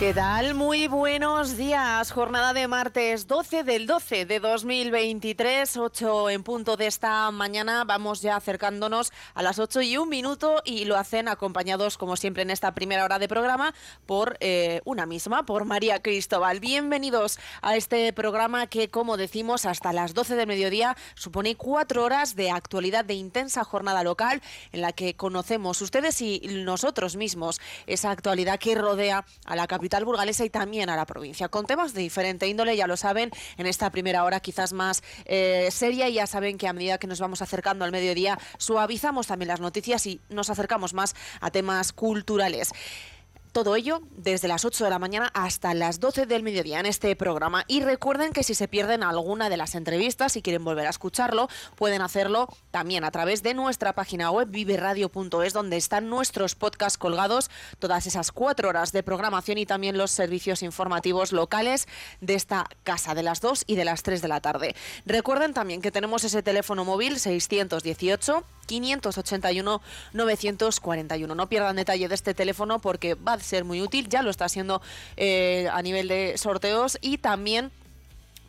¿Qué tal? Muy buenos días. Jornada de martes 12 del 12 de 2023, 8 en punto de esta mañana. Vamos ya acercándonos a las 8 y un minuto y lo hacen acompañados, como siempre, en esta primera hora de programa por eh, una misma, por María Cristóbal. Bienvenidos a este programa que, como decimos, hasta las 12 del mediodía supone cuatro horas de actualidad de intensa jornada local en la que conocemos ustedes y nosotros mismos esa actualidad que rodea a la capital burgalesa y también a la provincia, con temas de diferente índole, ya lo saben, en esta primera hora quizás más eh, seria y ya saben que a medida que nos vamos acercando al mediodía suavizamos también las noticias y nos acercamos más a temas culturales. Todo ello desde las 8 de la mañana hasta las 12 del mediodía en este programa. Y recuerden que si se pierden alguna de las entrevistas y quieren volver a escucharlo, pueden hacerlo también a través de nuestra página web viveradio.es, donde están nuestros podcasts colgados, todas esas cuatro horas de programación y también los servicios informativos locales de esta casa de las 2 y de las 3 de la tarde. Recuerden también que tenemos ese teléfono móvil 618 581 941. No pierdan detalle de este teléfono porque va ser muy útil, ya lo está haciendo eh, a nivel de sorteos y también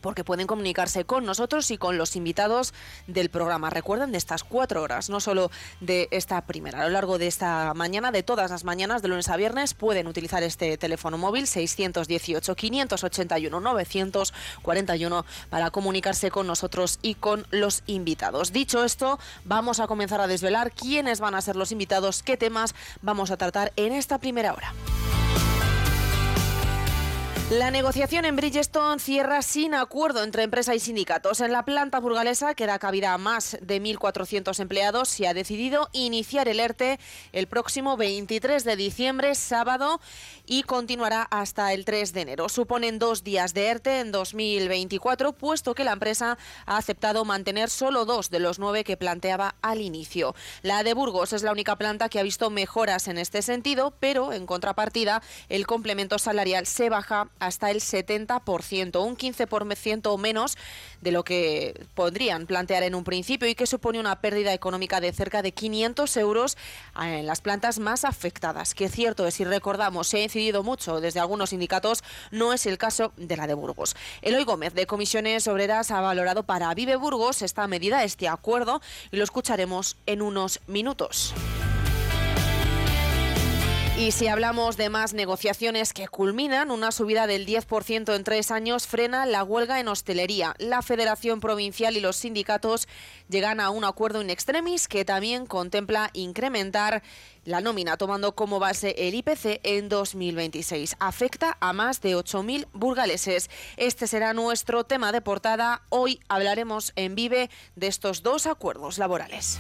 porque pueden comunicarse con nosotros y con los invitados del programa. Recuerden de estas cuatro horas, no solo de esta primera, a lo largo de esta mañana, de todas las mañanas, de lunes a viernes, pueden utilizar este teléfono móvil 618-581-941 para comunicarse con nosotros y con los invitados. Dicho esto, vamos a comenzar a desvelar quiénes van a ser los invitados, qué temas vamos a tratar en esta primera hora. La negociación en Bridgestone cierra sin acuerdo entre empresa y sindicatos. En la planta burgalesa, que da cabida a más de 1.400 empleados, se ha decidido iniciar el ERTE el próximo 23 de diciembre, sábado, y continuará hasta el 3 de enero. Suponen dos días de ERTE en 2024, puesto que la empresa ha aceptado mantener solo dos de los nueve que planteaba al inicio. La de Burgos es la única planta que ha visto mejoras en este sentido, pero en contrapartida el complemento salarial se baja hasta el 70%, un 15% menos de lo que podrían plantear en un principio y que supone una pérdida económica de cerca de 500 euros en las plantas más afectadas. Que cierto es, si recordamos, se ha incidido mucho desde algunos sindicatos, no es el caso de la de Burgos. Eloy Gómez de Comisiones Obreras ha valorado para Vive Burgos esta medida, este acuerdo, y lo escucharemos en unos minutos. Y si hablamos de más negociaciones que culminan, una subida del 10% en tres años frena la huelga en hostelería. La Federación Provincial y los sindicatos llegan a un acuerdo in extremis que también contempla incrementar la nómina tomando como base el IPC en 2026. Afecta a más de 8.000 burgaleses. Este será nuestro tema de portada. Hoy hablaremos en Vive de estos dos acuerdos laborales.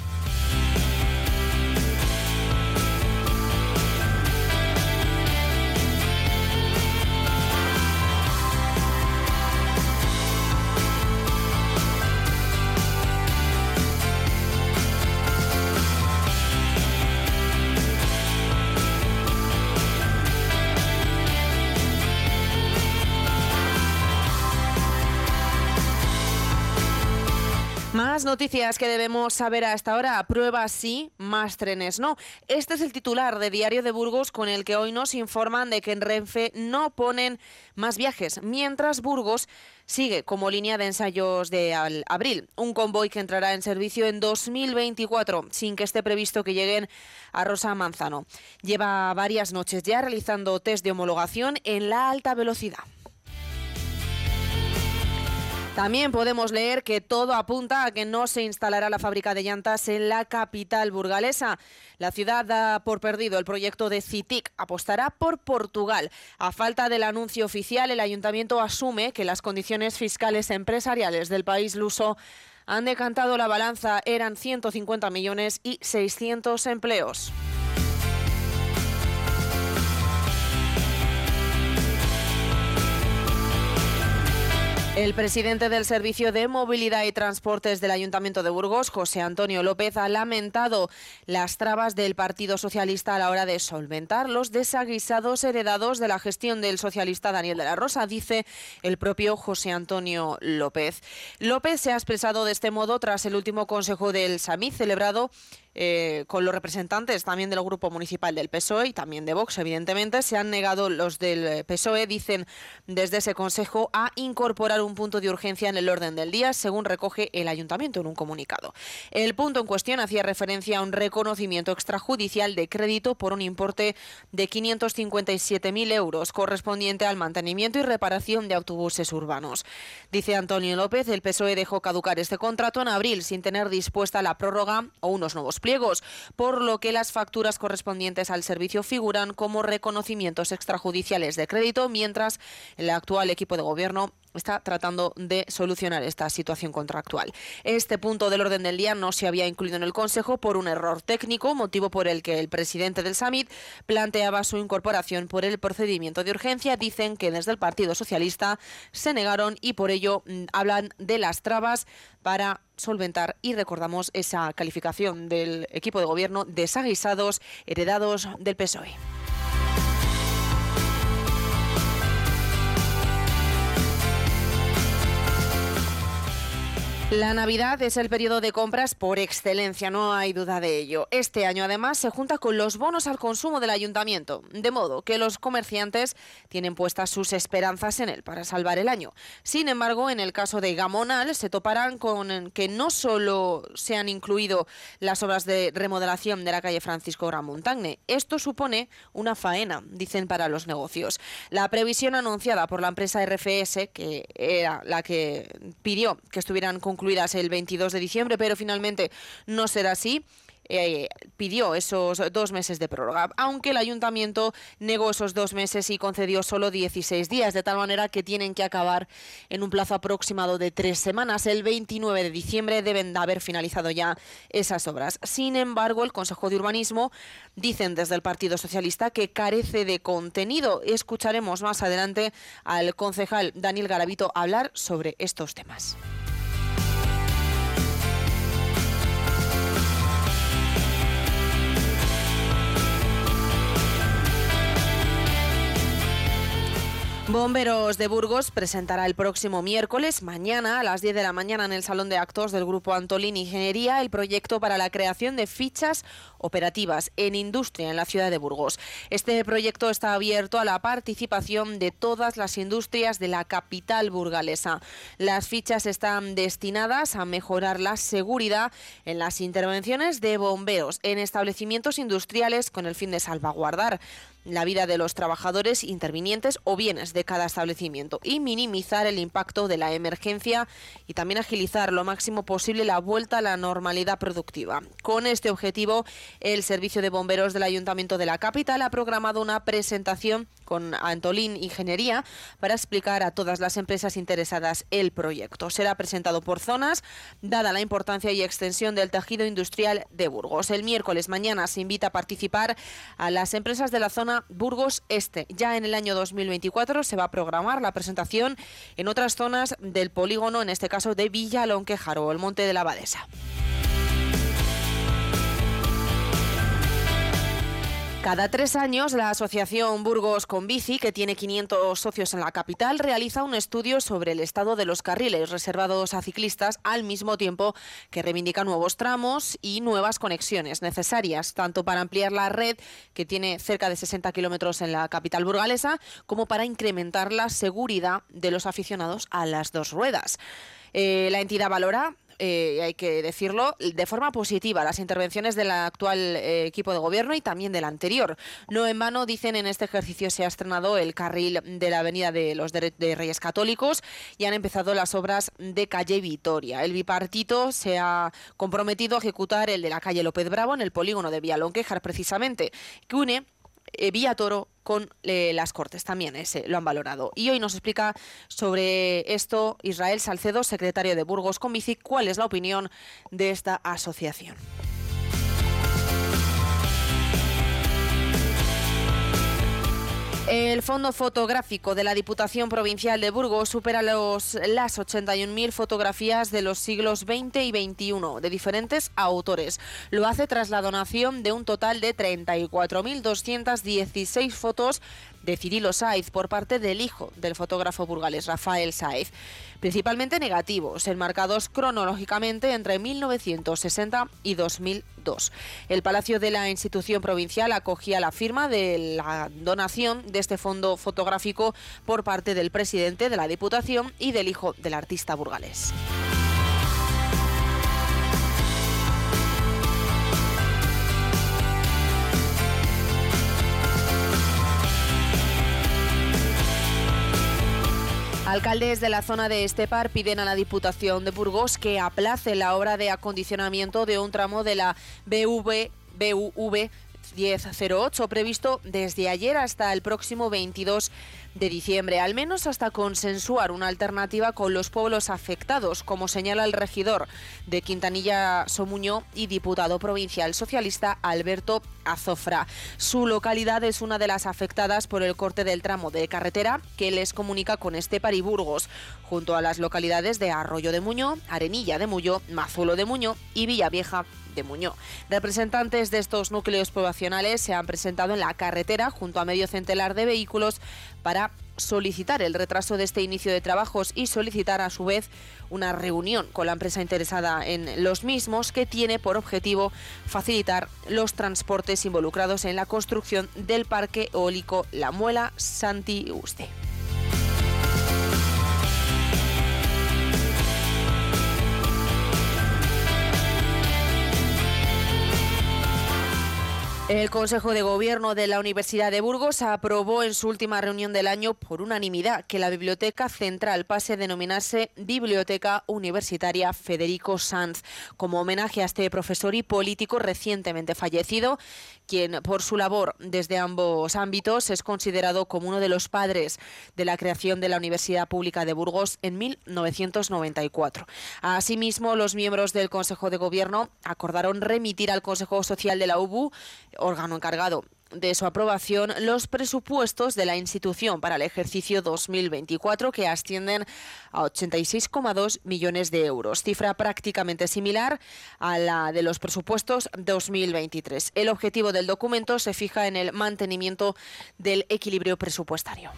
Más noticias que debemos saber a esta hora. Pruebas sí, más trenes no. Este es el titular de Diario de Burgos con el que hoy nos informan de que en Renfe no ponen más viajes, mientras Burgos sigue como línea de ensayos de abril. Un convoy que entrará en servicio en 2024 sin que esté previsto que lleguen a Rosa Manzano. Lleva varias noches ya realizando test de homologación en la alta velocidad. También podemos leer que todo apunta a que no se instalará la fábrica de llantas en la capital burgalesa. La ciudad da por perdido el proyecto de CITIC, apostará por Portugal. A falta del anuncio oficial, el ayuntamiento asume que las condiciones fiscales empresariales del país luso han decantado la balanza, eran 150 millones y 600 empleos. El presidente del Servicio de Movilidad y Transportes del Ayuntamiento de Burgos, José Antonio López, ha lamentado las trabas del Partido Socialista a la hora de solventar los desaguisados heredados de la gestión del socialista Daniel de la Rosa, dice el propio José Antonio López. López se ha expresado de este modo tras el último consejo del SAMID celebrado eh, con los representantes también del grupo municipal del PSOE y también de Vox, evidentemente, se han negado los del PSOE, dicen desde ese consejo, a incorporar un punto de urgencia en el orden del día, según recoge el ayuntamiento en un comunicado. El punto en cuestión hacía referencia a un reconocimiento extrajudicial de crédito por un importe de 557.000 euros, correspondiente al mantenimiento y reparación de autobuses urbanos. Dice Antonio López, el PSOE dejó caducar este contrato en abril sin tener dispuesta la prórroga o unos nuevos pliegos, por lo que las facturas correspondientes al servicio figuran como reconocimientos extrajudiciales de crédito, mientras el actual equipo de gobierno está tratando de solucionar esta situación contractual. Este punto del orden del día no se había incluido en el Consejo por un error técnico, motivo por el que el presidente del Summit planteaba su incorporación por el procedimiento de urgencia. Dicen que desde el Partido Socialista se negaron y por ello mm, hablan de las trabas para solventar y recordamos esa calificación del equipo de gobierno desaguisados heredados del PSOE. La Navidad es el periodo de compras por excelencia, no hay duda de ello. Este año además se junta con los bonos al consumo del ayuntamiento, de modo que los comerciantes tienen puestas sus esperanzas en él para salvar el año. Sin embargo, en el caso de Gamonal se toparán con que no solo se han incluido las obras de remodelación de la calle Francisco Gran Montagne, esto supone una faena, dicen para los negocios. La previsión anunciada por la empresa RFS, que era la que pidió que estuvieran concluidas concluidas el 22 de diciembre, pero finalmente no será así. Eh, pidió esos dos meses de prórroga, aunque el ayuntamiento negó esos dos meses y concedió solo 16 días, de tal manera que tienen que acabar en un plazo aproximado de tres semanas. El 29 de diciembre deben de haber finalizado ya esas obras. Sin embargo, el Consejo de Urbanismo dicen desde el Partido Socialista que carece de contenido. Escucharemos más adelante al concejal Daniel Garavito hablar sobre estos temas. Bomberos de Burgos presentará el próximo miércoles, mañana a las 10 de la mañana en el Salón de Actos del Grupo Antolín Ingeniería, el proyecto para la creación de fichas operativas en industria en la ciudad de Burgos. Este proyecto está abierto a la participación de todas las industrias de la capital burgalesa. Las fichas están destinadas a mejorar la seguridad en las intervenciones de bomberos en establecimientos industriales con el fin de salvaguardar la vida de los trabajadores intervinientes o bienes de cada establecimiento y minimizar el impacto de la emergencia y también agilizar lo máximo posible la vuelta a la normalidad productiva. Con este objetivo, el Servicio de Bomberos del Ayuntamiento de la Capital ha programado una presentación con Antolín Ingeniería para explicar a todas las empresas interesadas el proyecto. Será presentado por zonas, dada la importancia y extensión del tejido industrial de Burgos. El miércoles mañana se invita a participar a las empresas de la zona Burgos Este. Ya en el año 2024 se va a programar la presentación en otras zonas del polígono, en este caso de Villa Lonquejar o el Monte de la Abadesa. Cada tres años, la Asociación Burgos con Bici, que tiene 500 socios en la capital, realiza un estudio sobre el estado de los carriles reservados a ciclistas al mismo tiempo que reivindica nuevos tramos y nuevas conexiones necesarias, tanto para ampliar la red, que tiene cerca de 60 kilómetros en la capital burgalesa, como para incrementar la seguridad de los aficionados a las dos ruedas. Eh, la entidad valora eh, hay que decirlo, de forma positiva las intervenciones del actual eh, equipo de gobierno y también del anterior. No en vano, dicen, en este ejercicio se ha estrenado el carril de la Avenida de los Reyes Católicos y han empezado las obras de calle Vitoria. El bipartito se ha comprometido a ejecutar el de la calle López Bravo en el polígono de Villalonquejar, precisamente, que une eh, Villa Toro con eh, las Cortes, también ese lo han valorado. Y hoy nos explica sobre esto Israel Salcedo, secretario de Burgos con Bici, cuál es la opinión de esta asociación. El fondo fotográfico de la Diputación Provincial de Burgos supera los, las 81.000 fotografías de los siglos XX y XXI de diferentes autores. Lo hace tras la donación de un total de 34.216 fotos de Cirilo Saiz por parte del hijo del fotógrafo burgalés Rafael Saiz, principalmente negativos, enmarcados cronológicamente entre 1960 y 2002. El Palacio de la institución provincial acogía la firma de la donación de este fondo fotográfico por parte del presidente de la Diputación y del hijo del artista burgalés. Alcaldes de la zona de Estepar piden a la Diputación de Burgos que aplace la obra de acondicionamiento de un tramo de la BV, BUV 1008 previsto desde ayer hasta el próximo 22 de diciembre, al menos hasta consensuar una alternativa con los pueblos afectados, como señala el regidor de Quintanilla Somuño y diputado provincial socialista Alberto Azofra. Su localidad es una de las afectadas por el corte del tramo de carretera que les comunica con Estepar y Burgos, junto a las localidades de Arroyo de Muño, Arenilla de Muño, Mazulo de Muño y Villavieja de Muñoz. Representantes de estos núcleos poblacionales se han presentado en la carretera junto a medio centenar de vehículos para solicitar el retraso de este inicio de trabajos y solicitar a su vez una reunión con la empresa interesada en los mismos que tiene por objetivo facilitar los transportes involucrados en la construcción del parque eólico La Muela Santi Uste. El Consejo de Gobierno de la Universidad de Burgos aprobó en su última reunión del año por unanimidad que la Biblioteca Central pase a denominarse Biblioteca Universitaria Federico Sanz, como homenaje a este profesor y político recientemente fallecido, quien por su labor desde ambos ámbitos es considerado como uno de los padres de la creación de la Universidad Pública de Burgos en 1994. Asimismo, los miembros del Consejo de Gobierno acordaron remitir al Consejo Social de la UBU órgano encargado de su aprobación los presupuestos de la institución para el ejercicio 2024 que ascienden a 86,2 millones de euros, cifra prácticamente similar a la de los presupuestos 2023. El objetivo del documento se fija en el mantenimiento del equilibrio presupuestario.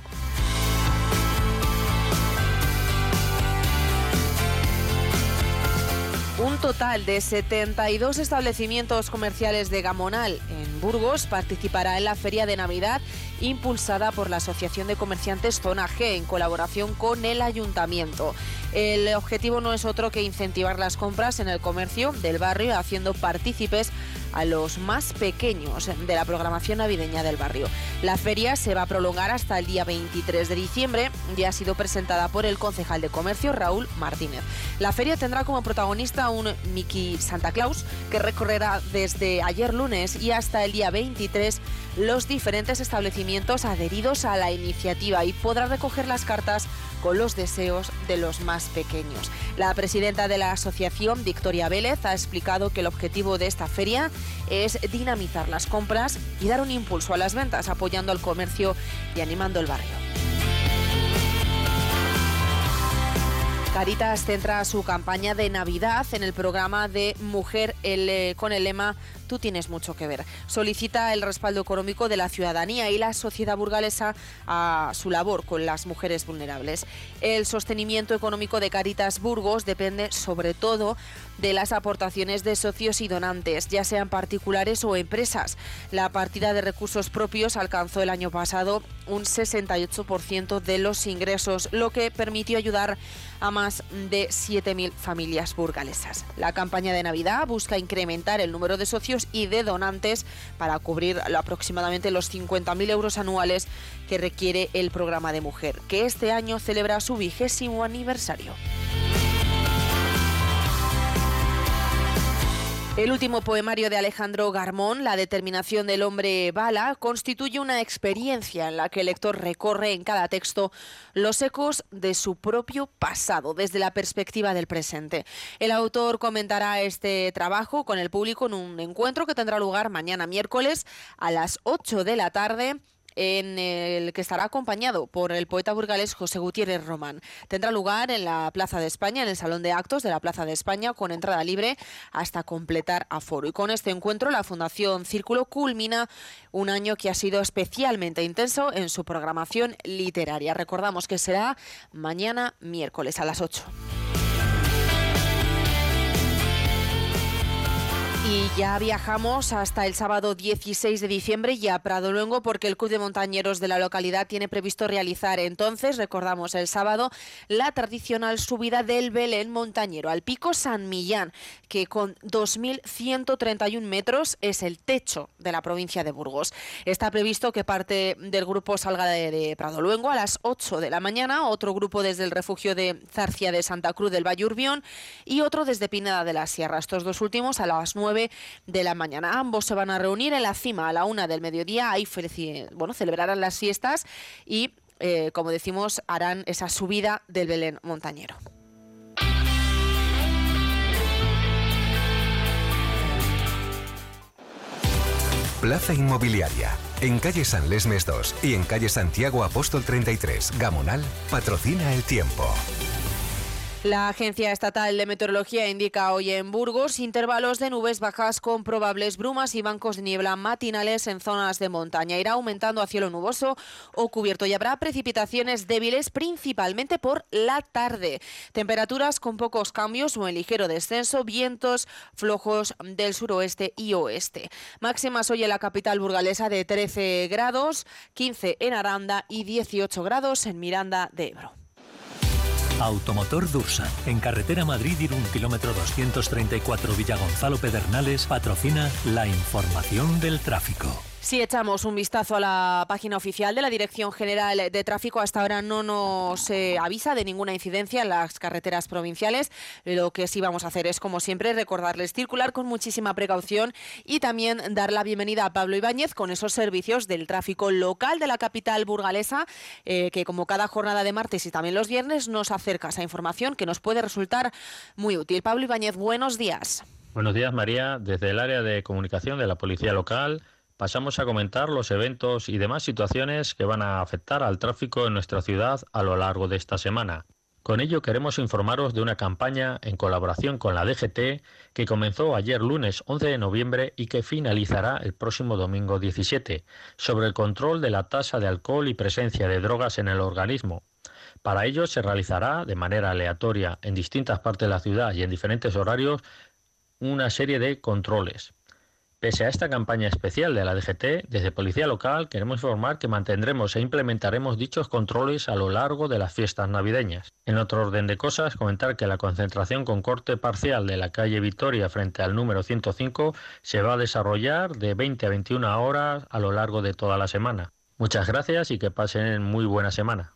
Un total de 72 establecimientos comerciales de Gamonal en Burgos participará en la Feria de Navidad impulsada por la Asociación de Comerciantes Zona G en colaboración con el Ayuntamiento. El objetivo no es otro que incentivar las compras en el comercio del barrio haciendo partícipes a los más pequeños de la programación navideña del barrio. La feria se va a prolongar hasta el día 23 de diciembre y ha sido presentada por el concejal de comercio Raúl Martínez. La feria tendrá como protagonista un Mickey Santa Claus que recorrerá desde ayer lunes y hasta el día 23 los diferentes establecimientos adheridos a la iniciativa y podrá recoger las cartas con los deseos de los más pequeños. La presidenta de la asociación, Victoria Vélez, ha explicado que el objetivo de esta feria es dinamizar las compras y dar un impulso a las ventas, apoyando al comercio y animando el barrio. Caritas centra su campaña de Navidad en el programa de Mujer eh, con el lema Tú tienes mucho que ver. Solicita el respaldo económico de la ciudadanía y la sociedad burgalesa a su labor con las mujeres vulnerables. El sostenimiento económico de Caritas Burgos depende sobre todo de las aportaciones de socios y donantes, ya sean particulares o empresas. La partida de recursos propios alcanzó el año pasado un 68% de los ingresos, lo que permitió ayudar a más de 7.000 familias burgalesas. La campaña de Navidad busca incrementar el número de socios y de donantes para cubrir aproximadamente los 50.000 euros anuales que requiere el programa de mujer, que este año celebra su vigésimo aniversario. El último poemario de Alejandro Garmón, La determinación del hombre bala, constituye una experiencia en la que el lector recorre en cada texto los ecos de su propio pasado desde la perspectiva del presente. El autor comentará este trabajo con el público en un encuentro que tendrá lugar mañana miércoles a las 8 de la tarde en el que estará acompañado por el poeta burgalés José Gutiérrez Román. Tendrá lugar en la Plaza de España, en el Salón de Actos de la Plaza de España, con entrada libre hasta completar aforo. Y con este encuentro, la Fundación Círculo culmina un año que ha sido especialmente intenso en su programación literaria. Recordamos que será mañana miércoles a las 8. Y ya viajamos hasta el sábado 16 de diciembre y a Prado Luengo porque el Club de Montañeros de la localidad tiene previsto realizar entonces, recordamos el sábado, la tradicional subida del Belén montañero al pico San Millán, que con 2.131 metros es el techo de la provincia de Burgos. Está previsto que parte del grupo salga de, Prado Luengo a las 8 de la mañana, otro grupo desde el refugio de Zarcia de Santa Cruz del Valle Urbión y otro desde Pineda de la Sierra. Estos dos últimos a las 9 de la mañana. Ambos se van a reunir en la cima a la una del mediodía. Ahí bueno, celebrarán las fiestas y, eh, como decimos, harán esa subida del Belén montañero. Plaza Inmobiliaria. En calle San Lesmes 2 y en calle Santiago Apóstol 33, Gamonal, patrocina el tiempo. La Agencia Estatal de Meteorología indica hoy en Burgos intervalos de nubes bajas con probables brumas y bancos de niebla matinales en zonas de montaña. Irá aumentando a cielo nuboso o cubierto y habrá precipitaciones débiles principalmente por la tarde. Temperaturas con pocos cambios o en ligero descenso, vientos flojos del suroeste y oeste. Máximas hoy en la capital burgalesa de 13 grados, 15 en Aranda y 18 grados en Miranda de Ebro. Automotor Dursa, en carretera Madrid-Irún, kilómetro 234 Villagonzalo Pedernales, patrocina la información del tráfico. Si echamos un vistazo a la página oficial de la Dirección General de Tráfico, hasta ahora no nos eh, avisa de ninguna incidencia en las carreteras provinciales. Lo que sí vamos a hacer es, como siempre, recordarles circular con muchísima precaución y también dar la bienvenida a Pablo Ibáñez con esos servicios del tráfico local de la capital burgalesa, eh, que como cada jornada de martes y también los viernes nos acerca esa información que nos puede resultar muy útil. Pablo Ibáñez, buenos días. Buenos días, María. Desde el área de comunicación de la Policía Local pasamos a comentar los eventos y demás situaciones que van a afectar al tráfico en nuestra ciudad a lo largo de esta semana. Con ello queremos informaros de una campaña en colaboración con la DGT que comenzó ayer lunes 11 de noviembre y que finalizará el próximo domingo 17 sobre el control de la tasa de alcohol y presencia de drogas en el organismo. Para ello se realizará de manera aleatoria en distintas partes de la ciudad y en diferentes horarios una serie de controles. Pese a esta campaña especial de la DGT, desde Policía Local queremos informar que mantendremos e implementaremos dichos controles a lo largo de las fiestas navideñas. En otro orden de cosas, comentar que la concentración con corte parcial de la calle Victoria frente al número 105 se va a desarrollar de 20 a 21 horas a lo largo de toda la semana. Muchas gracias y que pasen muy buena semana.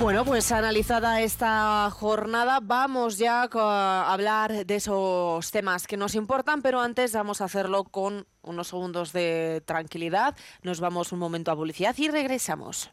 Bueno, pues analizada esta jornada, vamos ya a hablar de esos temas que nos importan, pero antes vamos a hacerlo con unos segundos de tranquilidad. Nos vamos un momento a publicidad y regresamos.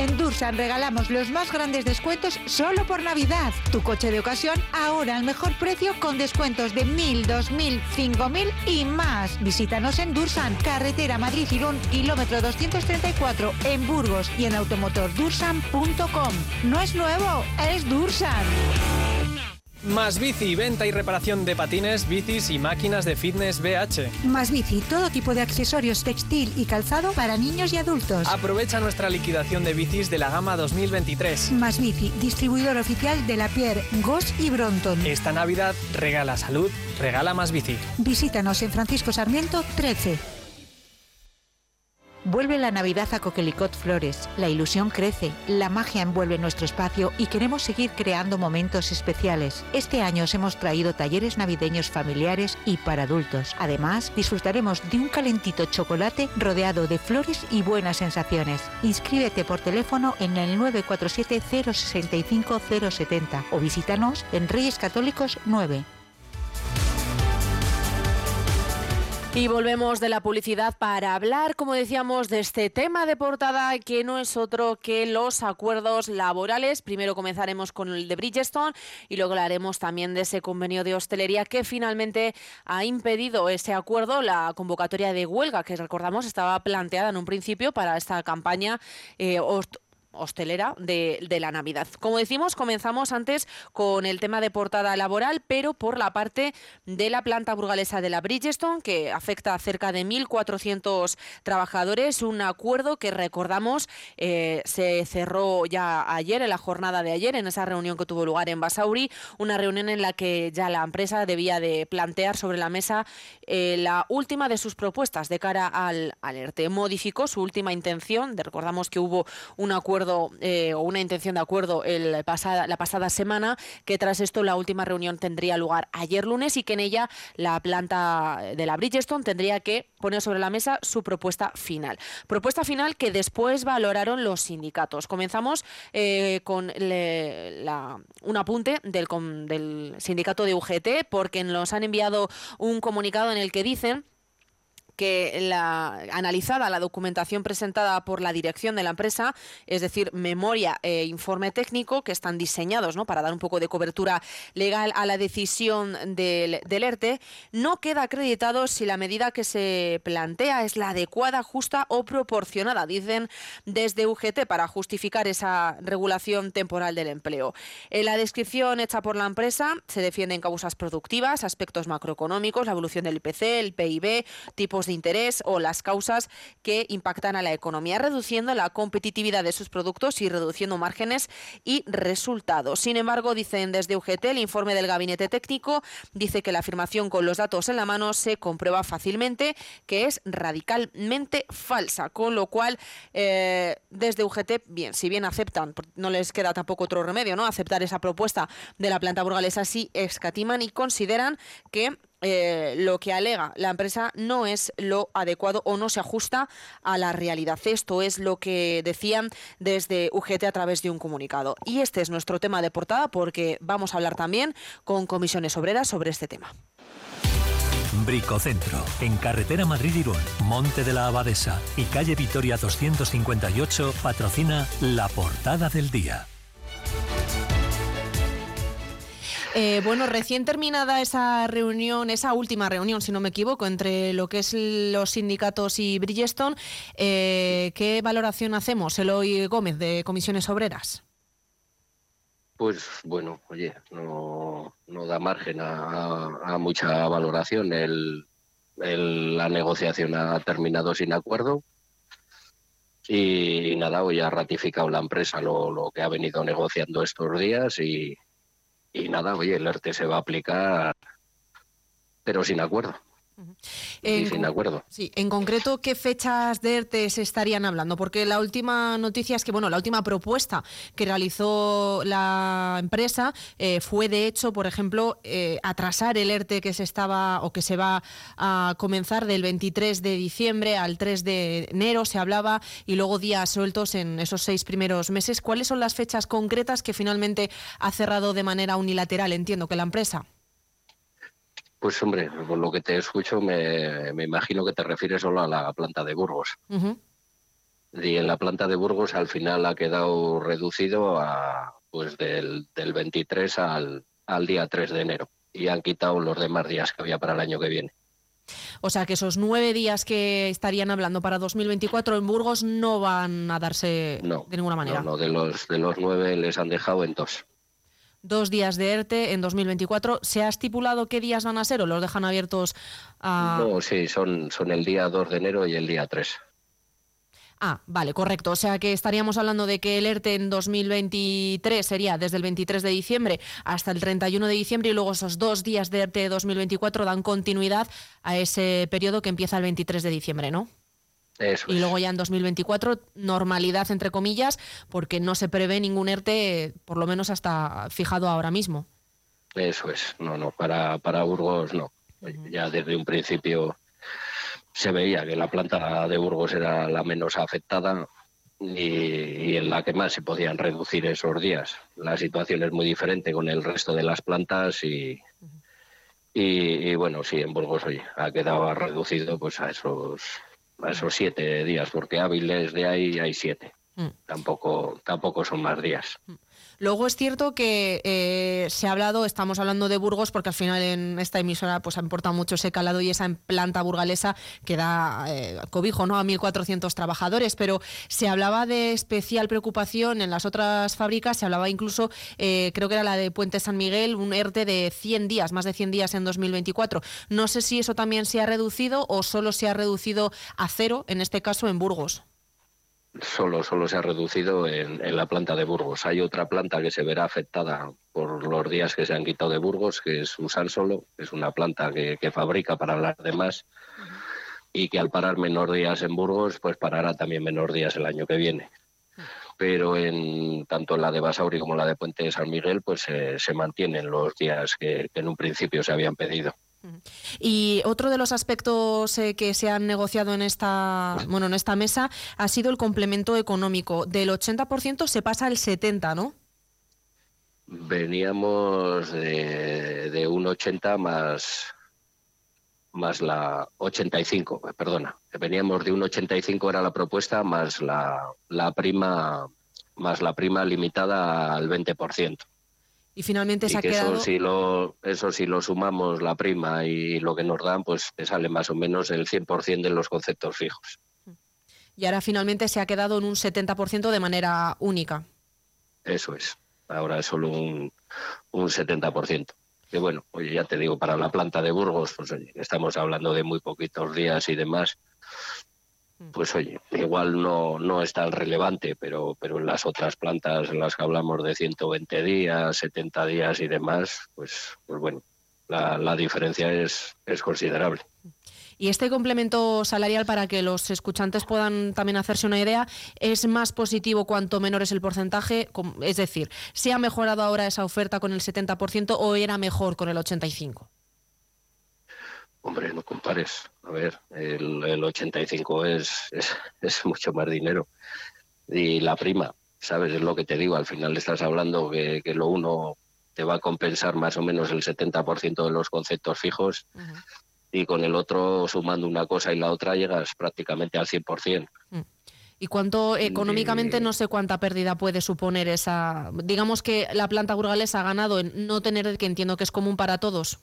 En Dursan regalamos los más grandes descuentos solo por Navidad. Tu coche de ocasión ahora al mejor precio con descuentos de 1.000, 2.000, 5.000 y más. Visítanos en Dursan, carretera Madrid-Girón, kilómetro 234 en Burgos y en automotordursan.com. No es nuevo, es Dursan. Más bici, venta y reparación de patines, bicis y máquinas de fitness BH. Más bici, todo tipo de accesorios textil y calzado para niños y adultos. Aprovecha nuestra liquidación de bicis de la gama 2023. Más bici, distribuidor oficial de la Pierre, Goss y Bronton. Esta Navidad regala salud, regala más bici. Visítanos en Francisco Sarmiento 13. Vuelve la Navidad a Coquelicot Flores. La ilusión crece, la magia envuelve nuestro espacio y queremos seguir creando momentos especiales. Este año os hemos traído talleres navideños familiares y para adultos. Además, disfrutaremos de un calentito chocolate rodeado de flores y buenas sensaciones. Inscríbete por teléfono en el 947 065 070 o visítanos en Reyes Católicos 9. Y volvemos de la publicidad para hablar, como decíamos, de este tema de portada que no es otro que los acuerdos laborales. Primero comenzaremos con el de Bridgestone y luego hablaremos también de ese convenio de hostelería que finalmente ha impedido ese acuerdo, la convocatoria de huelga que recordamos estaba planteada en un principio para esta campaña eh, hostelera de, la Navidad. Como decimos, comenzamos antes con el tema de portada laboral, pero por la parte de la planta burgalesa de la Bridgestone, que afecta a cerca de 1.400 trabajadores. Un acuerdo que recordamos eh, se cerró ya ayer, en la jornada de ayer, en esa reunión que tuvo lugar en Basauri, una reunión en la que ya la empresa debía de plantear sobre la mesa eh, la última de sus propuestas de cara al, alerte. Modificó su última intención, recordamos que hubo un acuerdo eh, o una intención de acuerdo el pasada, la pasada semana, que tras esto la última reunión tendría lugar ayer lunes y que en ella la planta de la Bridgestone tendría que poner sobre la mesa su propuesta final. Propuesta final que después valoraron los sindicatos. Comenzamos eh, con un apunte del, del sindicato de UGT porque nos han enviado un comunicado en el que dicen que la analizada la documentación presentada por la dirección de la empresa, es decir, memoria e informe técnico, que están diseñados ¿no? para dar un poco de cobertura legal a la decisión del, del ERTE, no queda acreditado si la medida que se plantea es la adecuada, justa o proporcionada, dicen desde UGT, para justificar esa regulación temporal del empleo. En la descripción hecha por la empresa se defienden causas productivas, aspectos macroeconómicos, la evolución del IPC, el PIB, tipos de interés o las causas que impactan a la economía, reduciendo la competitividad de sus productos y reduciendo márgenes y resultados. Sin embargo, dicen desde UGT, el informe del gabinete técnico dice que la afirmación con los datos en la mano se comprueba fácilmente que es radicalmente falsa, con lo cual eh, desde UGT, bien, si bien aceptan, no les queda tampoco otro remedio, ¿no? Aceptar esa propuesta de la planta burgalesa, sí escatiman y consideran que eh, lo que alega la empresa no es lo adecuado o no se ajusta a la realidad. Esto es lo que decían desde UGT a través de un comunicado. Y este es nuestro tema de portada porque vamos a hablar también con comisiones obreras sobre este tema. Bricocentro, en carretera Madrid-Irún, Monte de la Abadesa y calle Vitoria 258, patrocina la portada del día. Eh, bueno, recién terminada esa reunión, esa última reunión, si no me equivoco, entre lo que es los sindicatos y Bridgestone, eh, ¿qué valoración hacemos, Eloy Gómez, de Comisiones Obreras? Pues bueno, oye, no, da margen a, mucha valoración. la negociación ha terminado sin acuerdo y nada, hoy ha ratificado la empresa lo, lo que ha venido negociando estos días y, y nada, oye, el ERTE se va a aplicar, pero sin acuerdo. En, acuerdo. Sí, en concreto, ¿qué fechas de ERTE se estarían hablando? Porque la última noticia es que, bueno, la última propuesta que realizó la empresa eh, fue, de hecho, por ejemplo, eh, atrasar el ERTE que se estaba o que se va a comenzar del 23 de diciembre al 3 de enero, se hablaba, y luego días sueltos en esos seis primeros meses. ¿Cuáles son las fechas concretas que finalmente ha cerrado de manera unilateral? Entiendo que la empresa. Pues hombre, por lo que te escucho me, imagino que te refieres solo a la planta de Burgos. Y en la planta de Burgos al final ha quedado reducido a pues del, 23 al, al día 3 de enero y han quitado los demás días que había para el año que viene. O sea que esos nueve días que estarían hablando para 2024 en Burgos no van a darse de ninguna manera. No, no, de los, de los nueve les han dejado en dos dos días de ERTE en 2024. ¿Se ha estipulado qué días van a ser o los dejan abiertos a...? No, sí, son, son el día 2 de enero y el día 3. Ah, vale, correcto. O sea que estaríamos hablando de que el ERTE en 2023 sería desde el 23 de diciembre hasta el 31 de diciembre y luego esos dos días de ERTE de 2024 dan continuidad a ese periodo que empieza el 23 de diciembre, ¿no? Y luego ya en 2024 normalidad entre comillas porque no se prevé ningún ERTE por lo menos hasta fijado ahora mismo. Eso es, no, no, para, para Burgos no. Ya desde un principio se veía que la planta de Burgos era la menos afectada y, en la que más se podían reducir esos días. La situación es muy diferente con el resto de las plantas y, y, bueno, sí, en Burgos hoy ha quedado reducido pues a esos esos siete días, porque hábiles de ahí hay siete. Mm. Tampoco, tampoco son más días. Mm. Luego es cierto que eh, se ha hablado, estamos hablando de Burgos, porque al final en esta emisora pues ha importado mucho ese calado y esa planta burgalesa que da eh, cobijo ¿no? a 1.400 trabajadores, pero se hablaba de especial preocupación en las otras fábricas, se hablaba incluso, eh, creo que era la de Puente San Miguel, un ERTE de 100 días, más de 100 días en 2024. No sé si eso también se ha reducido o solo se ha reducido a cero, en este caso en Burgos solo, solo se ha reducido en, la planta de Burgos. Hay otra planta que se verá afectada por los días que se han quitado de Burgos, que es Usar Solo, es una planta que, fabrica para las demás y que al parar menor días en Burgos, pues parará también menor días el año que viene. Pero en tanto la de Basauri como la de Puente de San Miguel, pues se mantienen los días que en un principio se habían pedido. Y otro de los aspectos eh, que se han negociado en esta, bueno, en esta mesa ha sido el complemento económico. Del 80% se pasa al 70%, ¿no? Veníamos de, de un 80 más, más la 85, perdona. Veníamos de un 85 era la propuesta más la, la prima más la prima limitada al 20% y finalmente se ha quedado... Eso si, lo, eso si lo sumamos la prima y lo que nos dan, pues te sale más o menos el 100% de los conceptos fijos. Y ahora finalmente se ha quedado en un 70% de manera única. Eso es. Ahora es solo un, un 70%. Que bueno, oye, ya te digo, para la planta de Burgos, pues oye, estamos hablando de muy poquitos días y demás pues oye, igual no, no es tan relevante, pero, pero en las otras plantas en las que hablamos de 120 días, 70 días y demás, pues, pues bueno, la, la diferencia es, es considerable. Y este complemento salarial, para que los escuchantes puedan también hacerse una idea, es más positivo cuanto menor es el porcentaje. Es decir, ¿se ha mejorado ahora esa oferta con el 70% o era mejor con el 85%? Hombre, no compares. A ver, el, el 85 es, es, es, mucho más dinero. Y la prima, ¿sabes? Es lo que te digo. Al final estás hablando que, que lo uno te va a compensar más o menos el 70% de los conceptos fijos y con el otro sumando una cosa y la otra llegas prácticamente al 100%. Mm. ¿Y cuánto económicamente no sé cuánta pérdida puede suponer esa? Digamos que la planta burgalesa ha ganado en no tener, que entiendo que es común para todos.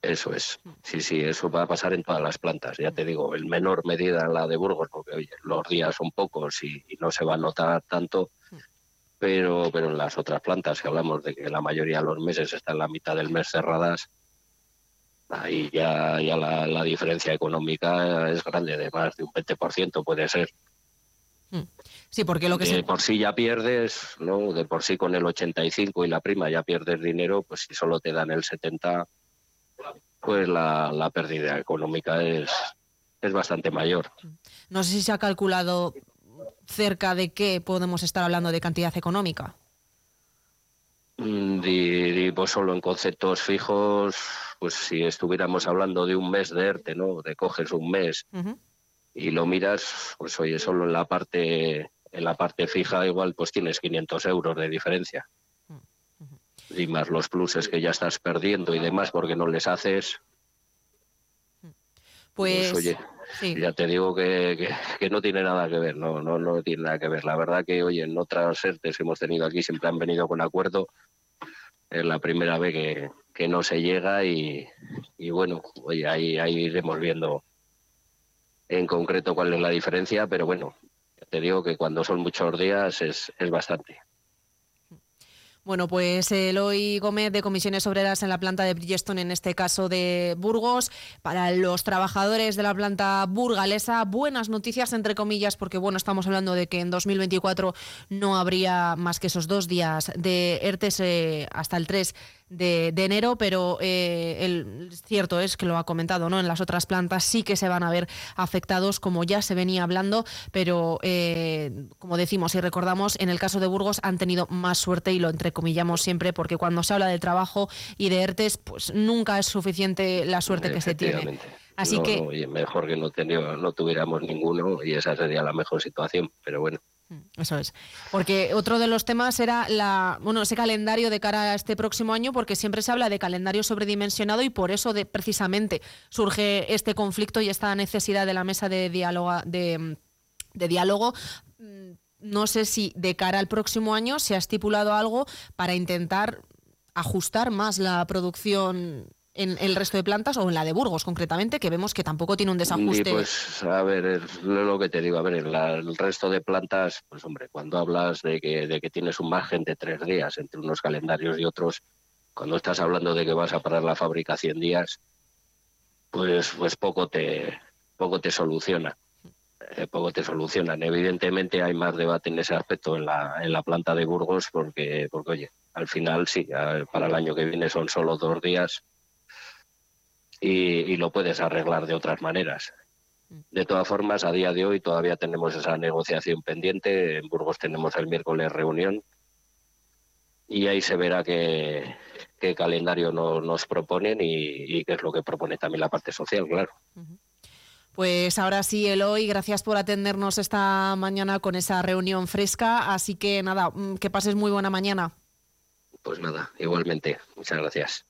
Eso es. Sí, sí, eso va a pasar en todas las plantas. Ya te digo, en menor medida en la de Burgos, porque oye, los días son pocos y, no se va a notar tanto, pero, pero en las otras plantas, que hablamos de que la mayoría de los meses están en la mitad del mes cerradas, ahí ya, ya la, diferencia económica es grande, de más de un 20% puede ser. Mm. Sí, porque lo que de por sí ya pierdes, ¿no? De por sí con el 85 y la prima ya pierdes dinero, pues si solo te dan el 70 pues la, pérdida económica es, es bastante mayor. No sé si se ha calculado cerca de qué podemos estar hablando de cantidad económica. Mm, pues solo en conceptos fijos, pues si estuviéramos hablando de un mes de ERTE, ¿no? De coges un mes y lo miras, pues oye, solo en la parte en la parte fija igual pues tienes 500 euros de diferencia y más los pluses que ya estás perdiendo y demás porque no les haces. Pues, pues oye, ya te digo que, que, no tiene nada que ver, no, no, no tiene nada que ver. La verdad que, oye, en otras ERTES que hemos tenido aquí siempre han venido con acuerdo. Es la primera vez que, que no se llega y, y bueno, oye, ahí, ahí iremos viendo en concreto cuál es la diferencia, pero bueno, te digo que cuando son muchos días es, es bastante. Bueno, pues Eloy Gómez de Comisiones Obreras en la planta de Bridgestone, en este caso de Burgos. Para los trabajadores de la planta burgalesa, buenas noticias, entre comillas, porque bueno, estamos hablando de que en 2024 no habría más que esos dos días de ERTES hasta el 3 de, enero, pero eh, el cierto es que lo ha comentado, ¿no? En las otras plantas sí que se van a ver afectados, como ya se venía hablando, pero eh, como decimos y recordamos, en el caso de Burgos han tenido más suerte y lo entrecomillamos siempre, porque cuando se habla de trabajo y de ERTES, pues nunca es suficiente la suerte que se tiene. Así que mejor que no, no tuviéramos ninguno y esa sería la mejor situación, pero bueno. Mm, eso es. Porque otro de los temas era la, bueno, ese calendario de cara a este próximo año, porque siempre se habla de calendario sobredimensionado y por eso de, precisamente surge este conflicto y esta necesidad de la mesa de diálogo, de, de diálogo mm, no sé si de cara al próximo año se ha estipulado algo para intentar ajustar más la producción en el resto de plantas o en la de Burgos concretamente, que vemos que tampoco tiene un desajuste. pues a ver, es lo que te digo, a ver, en el resto de plantas, pues hombre, cuando hablas de que, de que tienes un margen de tres días entre unos calendarios y otros, cuando estás hablando de que vas a parar la fábrica 100 días, pues, pues poco te poco te soluciona. Eh, poco te solucionan. Evidentemente hay más debate en ese aspecto en la, en la planta de Burgos porque, porque, oye, al final sí, para el año que viene son solo dos días y, lo puedes arreglar de otras maneras. De todas formas, a día de hoy todavía tenemos esa negociación pendiente. En Burgos tenemos el miércoles reunión y ahí se verá qué, qué calendario nos proponen y, qué es lo que propone también la parte social, claro. Pues ahora sí, Eloy, gracias por atendernos esta mañana con esa reunión fresca. Así que nada, mm, que pases muy buena mañana. Pues nada, igualmente. Muchas gracias.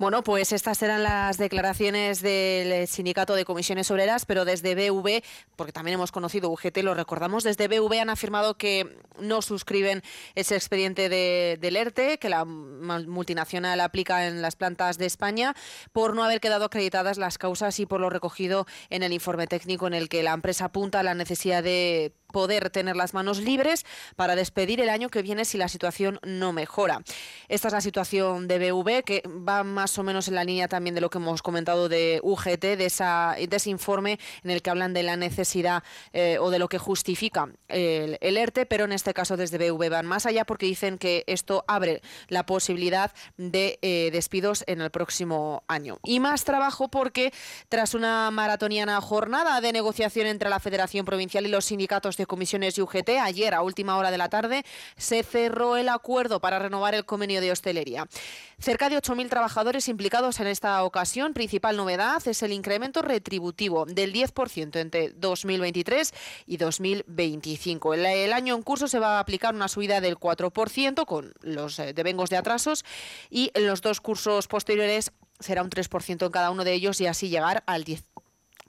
Bueno, pues estas eran las declaraciones del Sindicato de Comisiones Obreras, pero desde BV, porque también hemos conocido UGT, lo recordamos, desde BV han afirmado que no suscriben ese expediente de, del ERTE que la multinacional aplica en las plantas de España por no haber quedado acreditadas las causas y por lo recogido en el informe técnico en el que la empresa apunta a la necesidad de poder tener las manos libres para despedir el año que viene si la situación no mejora. Esta es la situación de BV, que va más o menos en la línea también de lo que hemos comentado de UGT, de, esa, ese informe en el que hablan de la necesidad eh, o de lo que justifica el, ERTE, pero en este caso desde BV van más allá porque dicen que esto abre la posibilidad de eh, despidos en el próximo año. Y más trabajo porque tras una maratoniana jornada de negociación entre la Federación Provincial y los sindicatos comisiones y UGT, ayer a última hora de la tarde se cerró el acuerdo para renovar el convenio de hostelería. Cerca de 8.000 trabajadores implicados en esta ocasión. Principal novedad es el incremento retributivo del 10% entre 2023 y 2025. El, el año en curso se va a aplicar una subida del 4% con los eh, devengos de atrasos y en los dos cursos posteriores será un 3% en cada uno de ellos y así llegar al 10%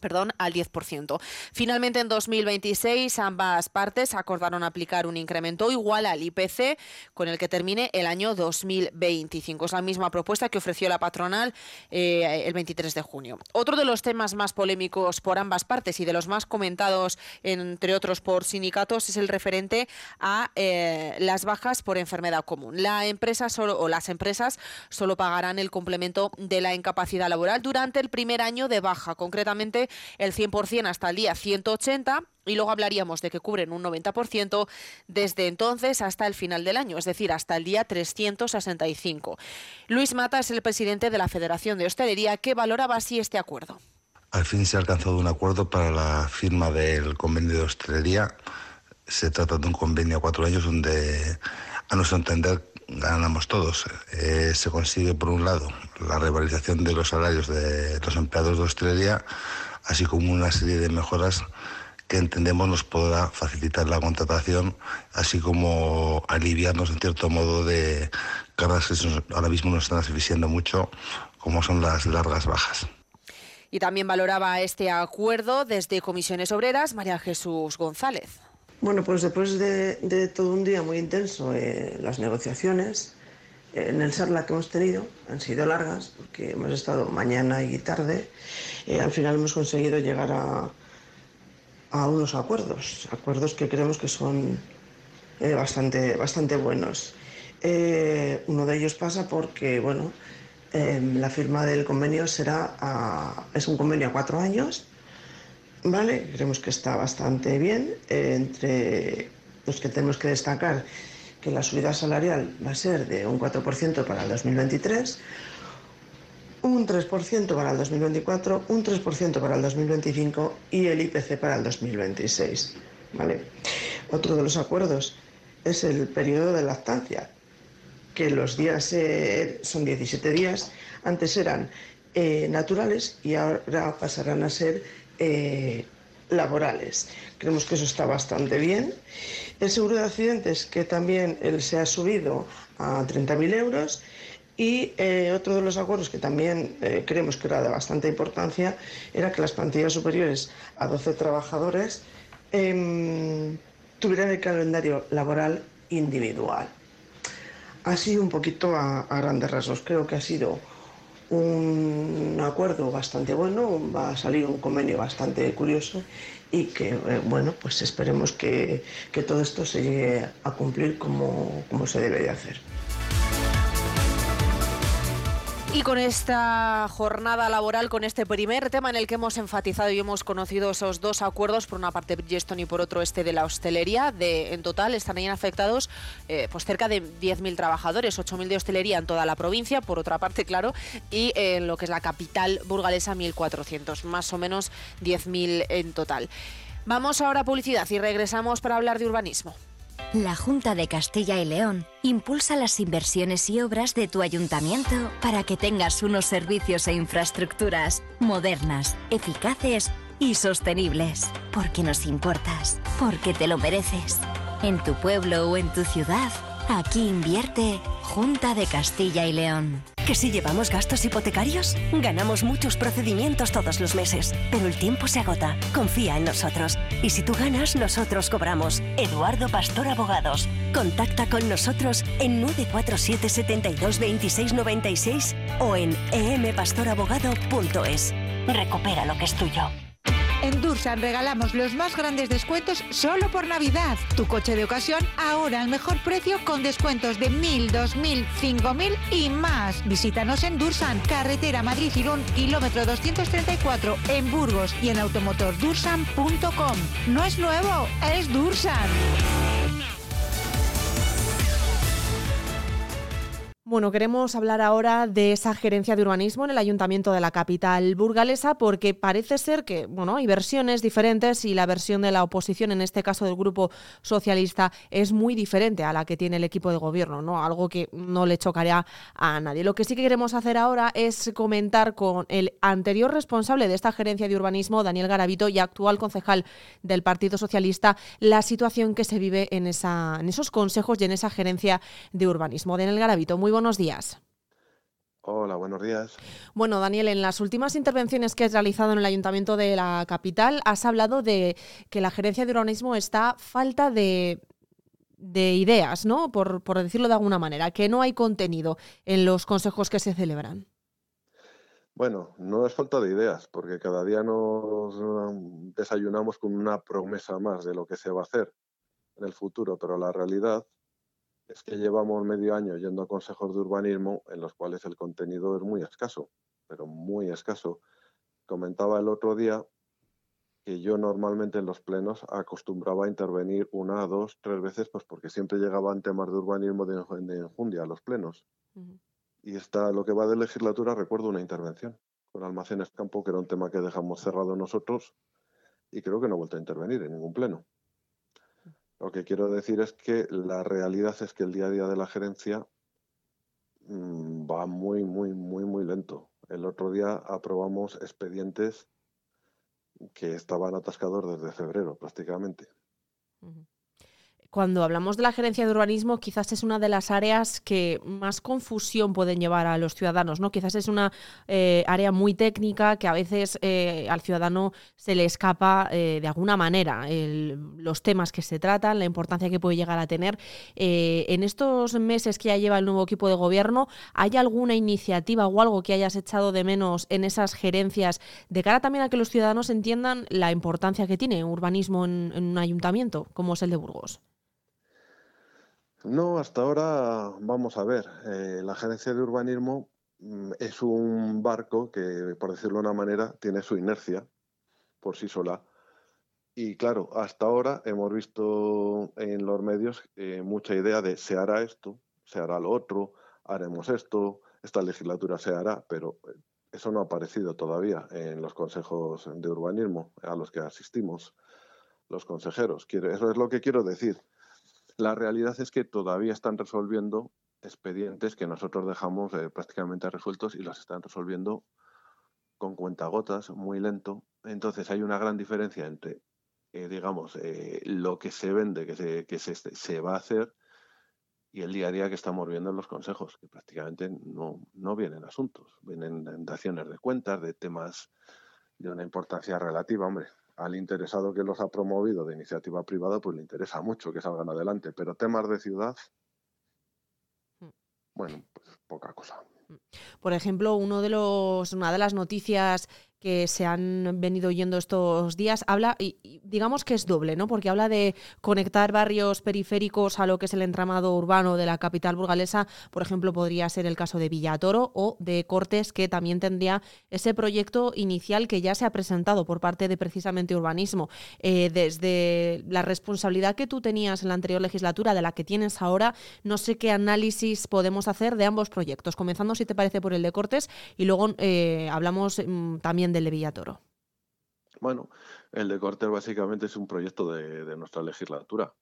perdón, al 10%. Finalmente, en 2026, ambas partes acordaron aplicar un incremento igual al IPC con el que termine el año 2025. Es la misma propuesta que ofreció la patronal eh, el 23 de junio. Otro de los temas más polémicos por ambas partes y de los más comentados, entre otros por sindicatos, es el referente a eh, las bajas por enfermedad común. La empresa solo, o las empresas solo pagarán el complemento de la incapacidad laboral durante el primer año de baja, concretamente el 100% hasta el día 180 y luego hablaríamos de que cubren un 90% desde entonces hasta el final del año, es decir, hasta el día 365. Luis Mata es el presidente de la Federación de Hostelería que valoraba así este acuerdo. Al fin se ha alcanzado un acuerdo para la firma del convenio de hostelería. Se trata de un convenio a cuatro años donde, a nuestro entender, ganamos todos. Eh, se consigue, por un lado, la revalorización de los salarios de los empleados de hostelería así como una serie de mejoras que entendemos nos podrá facilitar la contratación, así como aliviarnos en cierto modo de cargas que ahora mismo nos están asfixiando mucho, como son las largas bajas. Y también valoraba este acuerdo desde Comisiones Obreras María Jesús González. Bueno, pues después de, todo un día muy intenso, eh, las negociaciones en el SARLA que hemos tenido han sido largas porque hemos estado mañana y tarde. Eh, al final hemos conseguido llegar a, unos acuerdos, acuerdos que creemos que son eh, bastante, bastante buenos. Eh, uno de ellos pasa porque, bueno, em, la firma del convenio será es un convenio a cuatro años, ¿vale? Creemos que está bastante bien. entre los que tenemos que destacar que la subida salarial va a ser de un 4% para el 2023, un 3% para el 2024, un 3% para el 2025 y el IPC para el 2026. ¿vale? Otro de los acuerdos es el periodo de lactancia, que los días eh, son 17 días, antes eran eh, naturales y ahora pasarán a ser eh, laborales. Creemos que eso está bastante bien. El seguro de accidentes, que también se ha subido a 30.000 euros. Y otro de los acuerdos que también creemos que era de bastante importancia era que las plantillas superiores a 12 trabajadores em, tuvieran el calendario laboral individual. Así un poquito a, grandes rasgos. Creo que ha sido un acuerdo bastante bueno, va a salir un convenio bastante curioso y que, eh, bueno, pues esperemos que, que, todo esto se llegue a cumplir como, como se debe de hacer. Y con esta jornada laboral, con este primer tema en el que hemos enfatizado y hemos conocido esos dos acuerdos, por una parte Bridgestone y por otro este de la hostelería, de, en total estarían afectados eh, pues cerca de 10.000 trabajadores, 8.000 de hostelería en toda la provincia, por otra parte, claro, y en lo que es la capital burgalesa 1.400, más o menos 10.000 en total. Vamos ahora a publicidad y regresamos para hablar de urbanismo. La Junta de Castilla y León impulsa las inversiones y obras de tu ayuntamiento para que tengas unos servicios e infraestructuras modernas, eficaces y sostenibles. Porque nos importas, porque te lo mereces. En tu pueblo o en tu ciudad, aquí invierte Junta de Castilla y León. ¿Que si llevamos gastos hipotecarios? Ganamos muchos procedimientos todos los meses, pero el tiempo se agota. Confía en nosotros. Y si tú ganas, nosotros cobramos. Eduardo Pastor Abogados. Contacta con nosotros en 947 72 26 96 o en empastorabogado.es. Recupera lo que es tuyo. En Dursan regalamos los más grandes descuentos solo por Navidad. Tu coche de ocasión ahora al mejor precio con descuentos de 1.000, 2.000, 5.000 y más. Visítanos en Dursan, carretera Madrid-Girón, kilómetro 234 en Burgos y en automotordursan.com. No es nuevo, es Dursan. Bueno, queremos hablar ahora de esa gerencia de urbanismo en el ayuntamiento de la capital burgalesa porque parece ser que, bueno, hay versiones diferentes y la versión de la oposición, en este caso del grupo socialista, es muy diferente a la que tiene el equipo de gobierno, ¿no? Algo que no le chocaría a nadie. Lo que sí que queremos hacer ahora es comentar con el anterior responsable de esta gerencia de urbanismo, Daniel Garavito, y actual concejal del Partido Socialista, la situación que se vive en, esa, en esos consejos y en esa gerencia de urbanismo. Daniel Garavito, muy buenos días. Hola, buenos días. Bueno, Daniel, en las últimas intervenciones que has realizado en el Ayuntamiento de la capital, has hablado de que la gerencia de urbanismo está falta de, ideas, ¿no? Por, por, decirlo de alguna manera, que no hay contenido en los consejos que se celebran. Bueno, no es falta de ideas, porque cada día nos desayunamos con una promesa más de lo que se va a hacer en el futuro, pero la realidad es que llevamos medio año yendo a consejos de urbanismo en los cuales el contenido es muy escaso, pero muy escaso. Comentaba el otro día que yo normalmente en los plenos acostumbraba a intervenir una, dos, tres veces, pues porque siempre llegaban temas de urbanismo de, enjundia a los plenos. Y está lo que va de legislatura, recuerdo una intervención con Almacenes Campo, que era un tema que dejamos cerrado nosotros, y creo que no he vuelto a intervenir en ningún pleno. Lo que quiero decir es que la realidad es que el día a día de la gerencia mm, va muy, muy, muy, muy lento. El otro día aprobamos expedientes que estaban atascados desde febrero prácticamente cuando hablamos de la gerencia de urbanismo, quizás es una de las áreas que más confusión pueden llevar a los ciudadanos, ¿no? Quizás es una eh, área muy técnica que a veces eh, al ciudadano se le escapa eh, de alguna manera los temas que se tratan, la importancia que puede llegar a tener. en estos meses que ya lleva el nuevo equipo de gobierno, ¿hay alguna iniciativa o algo que hayas echado de menos en esas gerencias de cara también a que los ciudadanos entiendan la importancia que tiene urbanismo en un ayuntamiento como es el de Burgos? No, hasta ahora vamos a ver. Eh, la agencia de urbanismo mm, es un barco que, por decirlo de una manera, tiene su inercia por sí sola Y claro, hasta ahora hemos visto en los medios eh, mucha idea de se hará esto, se hará lo otro, haremos esto, esta legislatura se hará, pero eh, eso no ha aparecido todavía en los consejos de urbanismo a los que asistimos los consejeros. Eso es lo que quiero decir. La realidad es que todavía están resolviendo expedientes que nosotros dejamos eh, prácticamente resueltos y los están resolviendo con cuentagotas, muy lento. Entonces hay una gran diferencia entre, eh, digamos, eh, lo que se vende, que, se, va a hacer, y el día a día que estamos viendo en los consejos, que prácticamente no, no vienen asuntos, vienen daciones de cuentas, de temas de una importancia relativa, hombre al interesado que los ha promovido de iniciativa privada, pues le interesa mucho que salgan adelante. Pero temas de ciudad, mm. bueno, pues poca cosa. Mm. Por ejemplo, uno de los, una de las noticias que se han venido oyendo estos días, habla, y digamos que es doble, ¿no? Porque habla de conectar barrios periféricos a lo que es el entramado urbano de la capital burgalesa. Por ejemplo, podría ser el caso de Villatoro o de Cortes, que también tendría ese proyecto inicial que ya se ha presentado por parte de precisamente urbanismo. Eh, desde la responsabilidad que tú tenías en la anterior legislatura, de la que tienes ahora, no sé qué análisis podemos hacer de ambos proyectos, comenzando, si te parece, por el de Cortes y luego eh, hablamos mm, también del de Villatoro? Bueno, el de Cortes básicamente es un proyecto de, nuestra legislatura.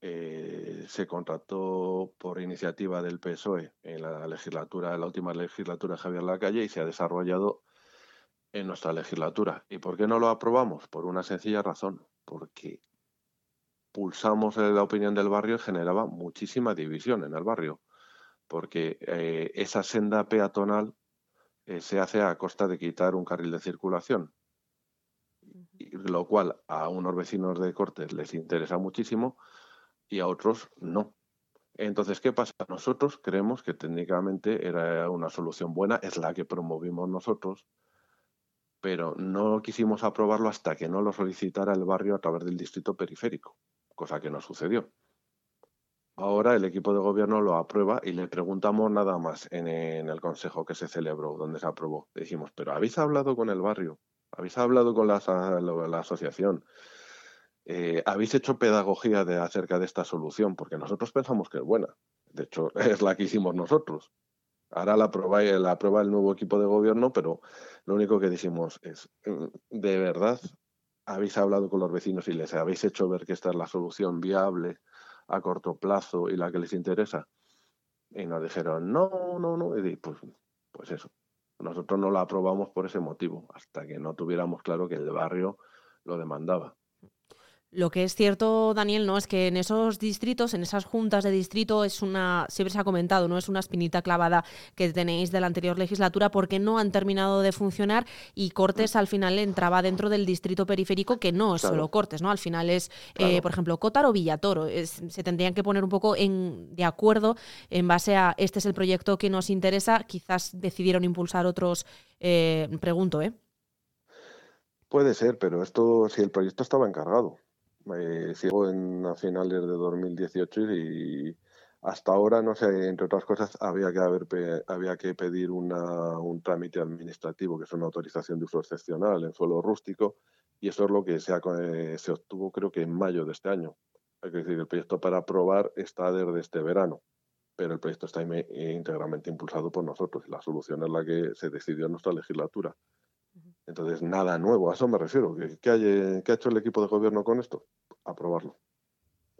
Eh, se contrató por iniciativa del PSOE en la legislatura, en la última legislatura Javier Lacalle y se ha desarrollado en nuestra legislatura. ¿Y por qué no lo aprobamos? Por una sencilla razón, porque pulsamos la opinión del barrio y generaba muchísima división en el barrio, porque eh, esa senda peatonal eh, se hace a costa de quitar un carril de circulación, lo cual a unos vecinos de Cortes les interesa muchísimo y a otros no. Entonces, ¿qué pasa? Nosotros creemos que técnicamente era una solución buena, es la que promovimos nosotros, pero no quisimos aprobarlo hasta que no lo solicitara el barrio a través del distrito periférico, cosa que no sucedió. Ahora el equipo de gobierno lo aprueba y le preguntamos nada más en, el consejo que se celebró, donde se aprobó. Dijimos, pero ¿habéis hablado con el barrio? ¿Habéis hablado con la, asociación? Eh, ¿Habéis hecho pedagogía de, acerca de esta solución? Porque nosotros pensamos que es buena. De hecho, es la que hicimos nosotros. Ahora la aprueba, la aprueba el nuevo equipo de gobierno, pero lo único que dijimos es, mm, ¿de verdad habéis hablado con los vecinos y les habéis hecho ver que esta es la solución viable? A corto plazo y la que les interesa. Y nos dijeron, no, no, no. Y pues, pues eso. Nosotros no la aprobamos por ese motivo, hasta que no tuviéramos claro que el barrio lo demandaba. Lo que es cierto, Daniel, no es que en esos distritos, en esas juntas de distrito, es una, siempre se ha comentado, no es una espinita clavada que tenéis de la anterior legislatura porque no han terminado de funcionar y Cortes al final entraba dentro del distrito periférico que no es solo Cortes, ¿no? Al final es, eh, por ejemplo, Cótaro o Villatoro. se tendrían que poner un poco en, de acuerdo en base a este es el proyecto que nos interesa. Quizás decidieron impulsar otros, eh, pregunto, ¿eh? Puede ser, pero esto, si el proyecto estaba encargado. Me sigo en a finales de 2018 y hasta ahora, no sé, entre otras cosas, había que, haber, había que pedir una, un trámite administrativo, que es una autorización de uso excepcional en suelo rústico, y eso es lo que se, eh, se obtuvo creo que en mayo de este año. Es decir, el proyecto para aprobar está desde este verano, pero el proyecto está íntegramente impulsado por nosotros y la solución es la que se decidió en nuestra legislatura. Entonces, nada nuevo, a eso me refiero. ¿Qué, ha hecho el equipo de gobierno con esto? Aprobarlo.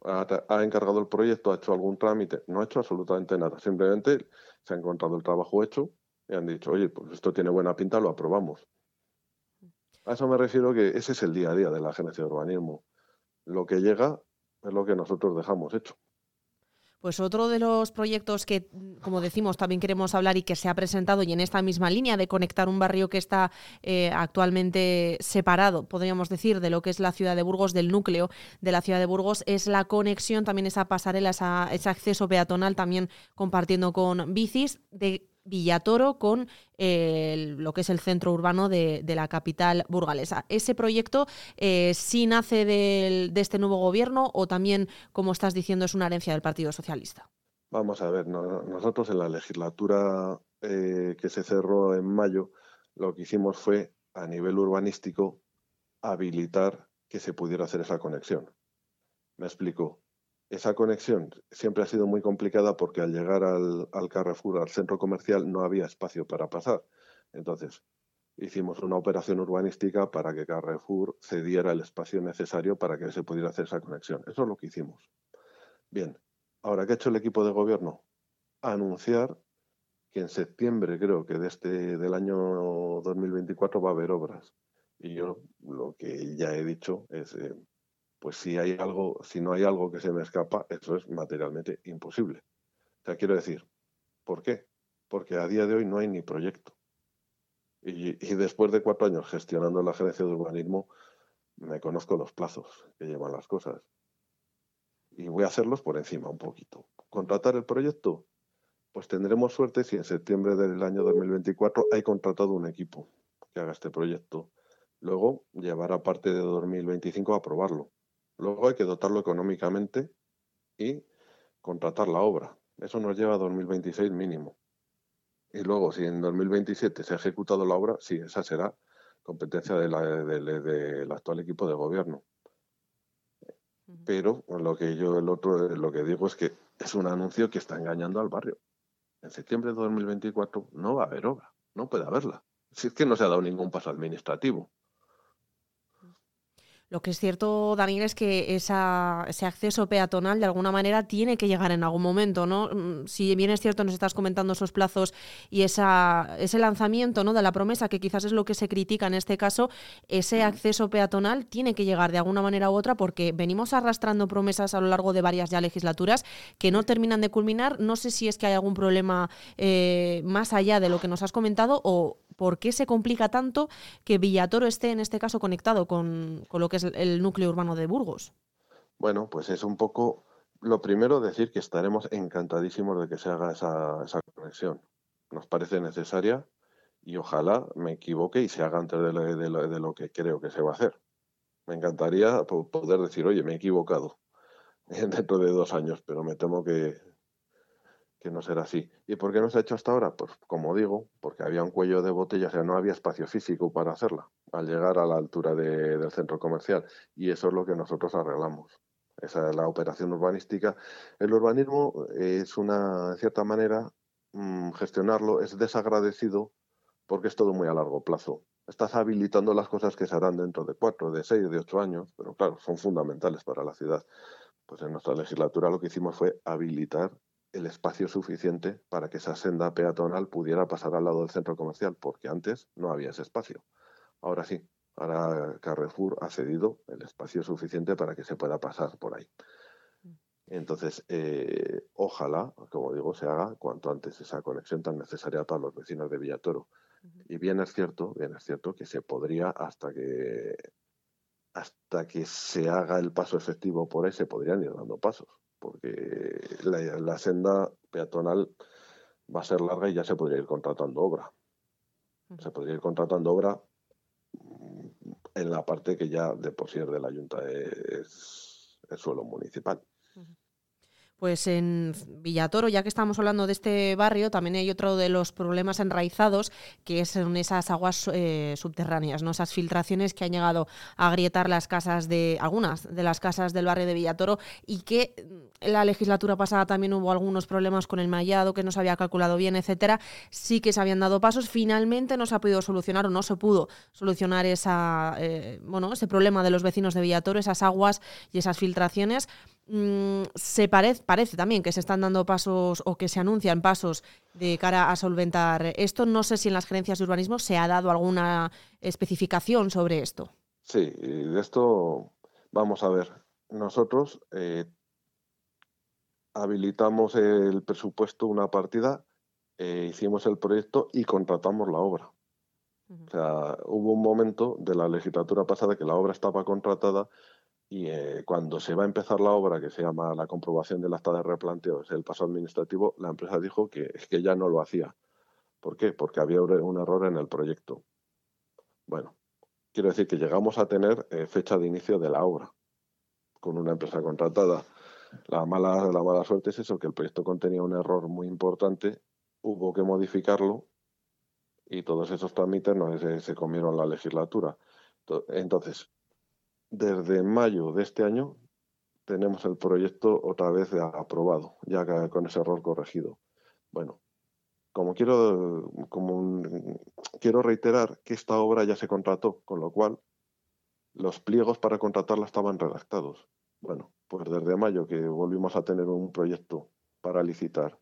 Ha, encargado el proyecto, ha hecho algún trámite, no ha hecho absolutamente nada. Simplemente se ha encontrado el trabajo hecho y han dicho, oye, pues esto tiene buena pinta, lo aprobamos. A eso me refiero que ese es el día a día de la agencia de urbanismo. Lo que llega es lo que nosotros dejamos hecho. Pues otro de los proyectos que, como decimos, también queremos hablar y que se ha presentado y en esta misma línea de conectar un barrio que está eh, actualmente separado, podríamos decir, de lo que es la ciudad de Burgos, del núcleo de la ciudad de Burgos, es la conexión, también esa pasarela, ese acceso peatonal, también compartiendo con bicis, de Villatoro con eh, lo que es el centro urbano de, la capital burgalesa. ¿Ese proyecto eh, sí nace de este nuevo gobierno o también, como estás diciendo, es una herencia del Partido Socialista? Vamos a ver, nosotros en la legislatura eh, que se cerró en mayo, lo que hicimos fue, a nivel urbanístico, habilitar que se pudiera hacer esa conexión. Me explico. Esa conexión siempre ha sido muy complicada porque al llegar al, al Carrefour, al centro comercial, no había espacio para pasar. Entonces, hicimos una operación urbanística para que Carrefour cediera el espacio necesario para que se pudiera hacer esa conexión. Eso es lo que hicimos. Bien, ahora, ¿qué ha hecho el equipo de gobierno? Anunciar que en septiembre, creo que de este, del año 2024, va a haber obras. Y yo lo que ya he dicho es, eh, pues si hay algo, si no hay algo que se me escapa, eso es materialmente imposible. O sea, quiero decir, ¿por qué? Porque a día de hoy no hay ni proyecto. Y, después de cuatro años gestionando la agencia de urbanismo, me conozco los plazos que llevan las cosas. Y voy a hacerlos por encima un poquito. ¿Contratar el proyecto? Pues tendremos suerte si en septiembre del año 2024 hay contratado un equipo que haga este proyecto. Luego llevará parte de 2025 a aprobarlo. Luego hay que dotarlo económicamente y contratar la obra. Eso nos lleva a 2026 mínimo. Y luego, si en 2027 se ha ejecutado la obra, sí, esa será competencia del actual equipo de gobierno. Pero lo que yo el otro lo que digo es que es un anuncio que está engañando al barrio. En septiembre de 2024 no va a haber obra, no puede haberla. Si es que no se ha dado ningún paso administrativo. Lo que es cierto, Daniel, es que esa, ese acceso peatonal de alguna manera tiene que llegar en algún momento, ¿no? Mm, si bien es cierto, nos estás comentando esos plazos y esa, ese lanzamiento ¿no? de la promesa, que quizás es lo que se critica en este caso, ese acceso peatonal tiene que llegar de alguna manera u otra porque venimos arrastrando promesas a lo largo de varias ya legislaturas que no terminan de culminar. No sé si es que hay algún problema eh, más allá de lo que nos has comentado o, ¿Por qué se complica tanto que Villatoro esté en este caso conectado con, lo que es el núcleo urbano de Burgos? Bueno, pues es un poco lo primero decir que estaremos encantadísimos de que se haga esa, conexión. Nos parece necesaria y ojalá me equivoque y se haga antes de lo, que creo que se va a hacer. Me encantaría poder decir, oye, me he equivocado dentro de dos años, pero me temo que, que no será así. ¿Y por qué no se ha hecho hasta ahora? Pues como digo, porque había un cuello de botella, o sea, no había espacio físico para hacerla al llegar a la altura del centro comercial. Y eso es lo que nosotros arreglamos. Esa es la operación urbanística. El urbanismo es una, en cierta manera, mm, gestionarlo es desagradecido porque es todo muy a largo plazo. Estás habilitando las cosas que se harán dentro de cuatro, de seis, de ocho años, pero claro, son fundamentales para la ciudad. Pues en nuestra legislatura lo que hicimos fue habilitar el espacio suficiente para que esa senda peatonal pudiera pasar al lado del centro comercial, porque antes no había ese espacio. Ahora sí, ahora Carrefour ha cedido el espacio suficiente para que se pueda pasar por ahí. Mm. Entonces, eh, ojalá, como digo, se haga cuanto antes esa conexión tan necesaria para los vecinos de Villatoro. Y bien es cierto, bien es cierto que se podría hasta que hasta que se haga el paso efectivo por ahí se podrían ir dando pasos porque la, senda peatonal va a ser larga y ya se podría ir contratando obra. Se podría ir contratando obra mm, en la parte que ya de por sí es de la Junta es, el suelo municipal. Pues en Villatoro, ya que estamos hablando de este barrio, también hay otro de los problemas enraizados, que son esas aguas eh, subterráneas, ¿no? esas filtraciones que han llegado a agrietar las casas de algunas de las casas del barrio de Villatoro y que en la legislatura pasada también hubo algunos problemas con el mallado que no se había calculado bien, etcétera. Sí que se habían dado pasos. Finalmente no se ha podido solucionar o no se pudo solucionar esa, eh, bueno, ese problema de los vecinos de Villatoro, esas aguas y esas filtraciones. Mm, se parece, parece también que se están dando pasos o que se anuncian pasos de cara a solventar esto. No sé si en las gerencias de urbanismo se ha dado alguna especificación sobre esto. Sí, de esto vamos a ver. Nosotros eh, habilitamos el presupuesto, una partida, eh, hicimos el proyecto y contratamos la obra. O sea, hubo un momento de la legislatura pasada que la obra estaba contratada y eh, cuando se va a empezar la obra, que se llama la comprobación del acta de replanteo, es el paso administrativo, la empresa dijo que, que ya no lo hacía. ¿Por qué? Porque había un error en el proyecto. Bueno, quiero decir que llegamos a tener eh, fecha de inicio de la obra con una empresa contratada. La mala, la mala suerte es eso, que el proyecto contenía un error muy importante, hubo que modificarlo y todos esos trámites no se, se comieron la legislatura. Entonces, desde mayo de este año tenemos el proyecto otra vez aprobado, ya con ese error corregido. Bueno, como quiero, como quiero reiterar que esta obra ya se contrató, con lo cual los pliegos para contratarla estaban redactados. Bueno, pues desde mayo que volvimos a tener un proyecto para licitar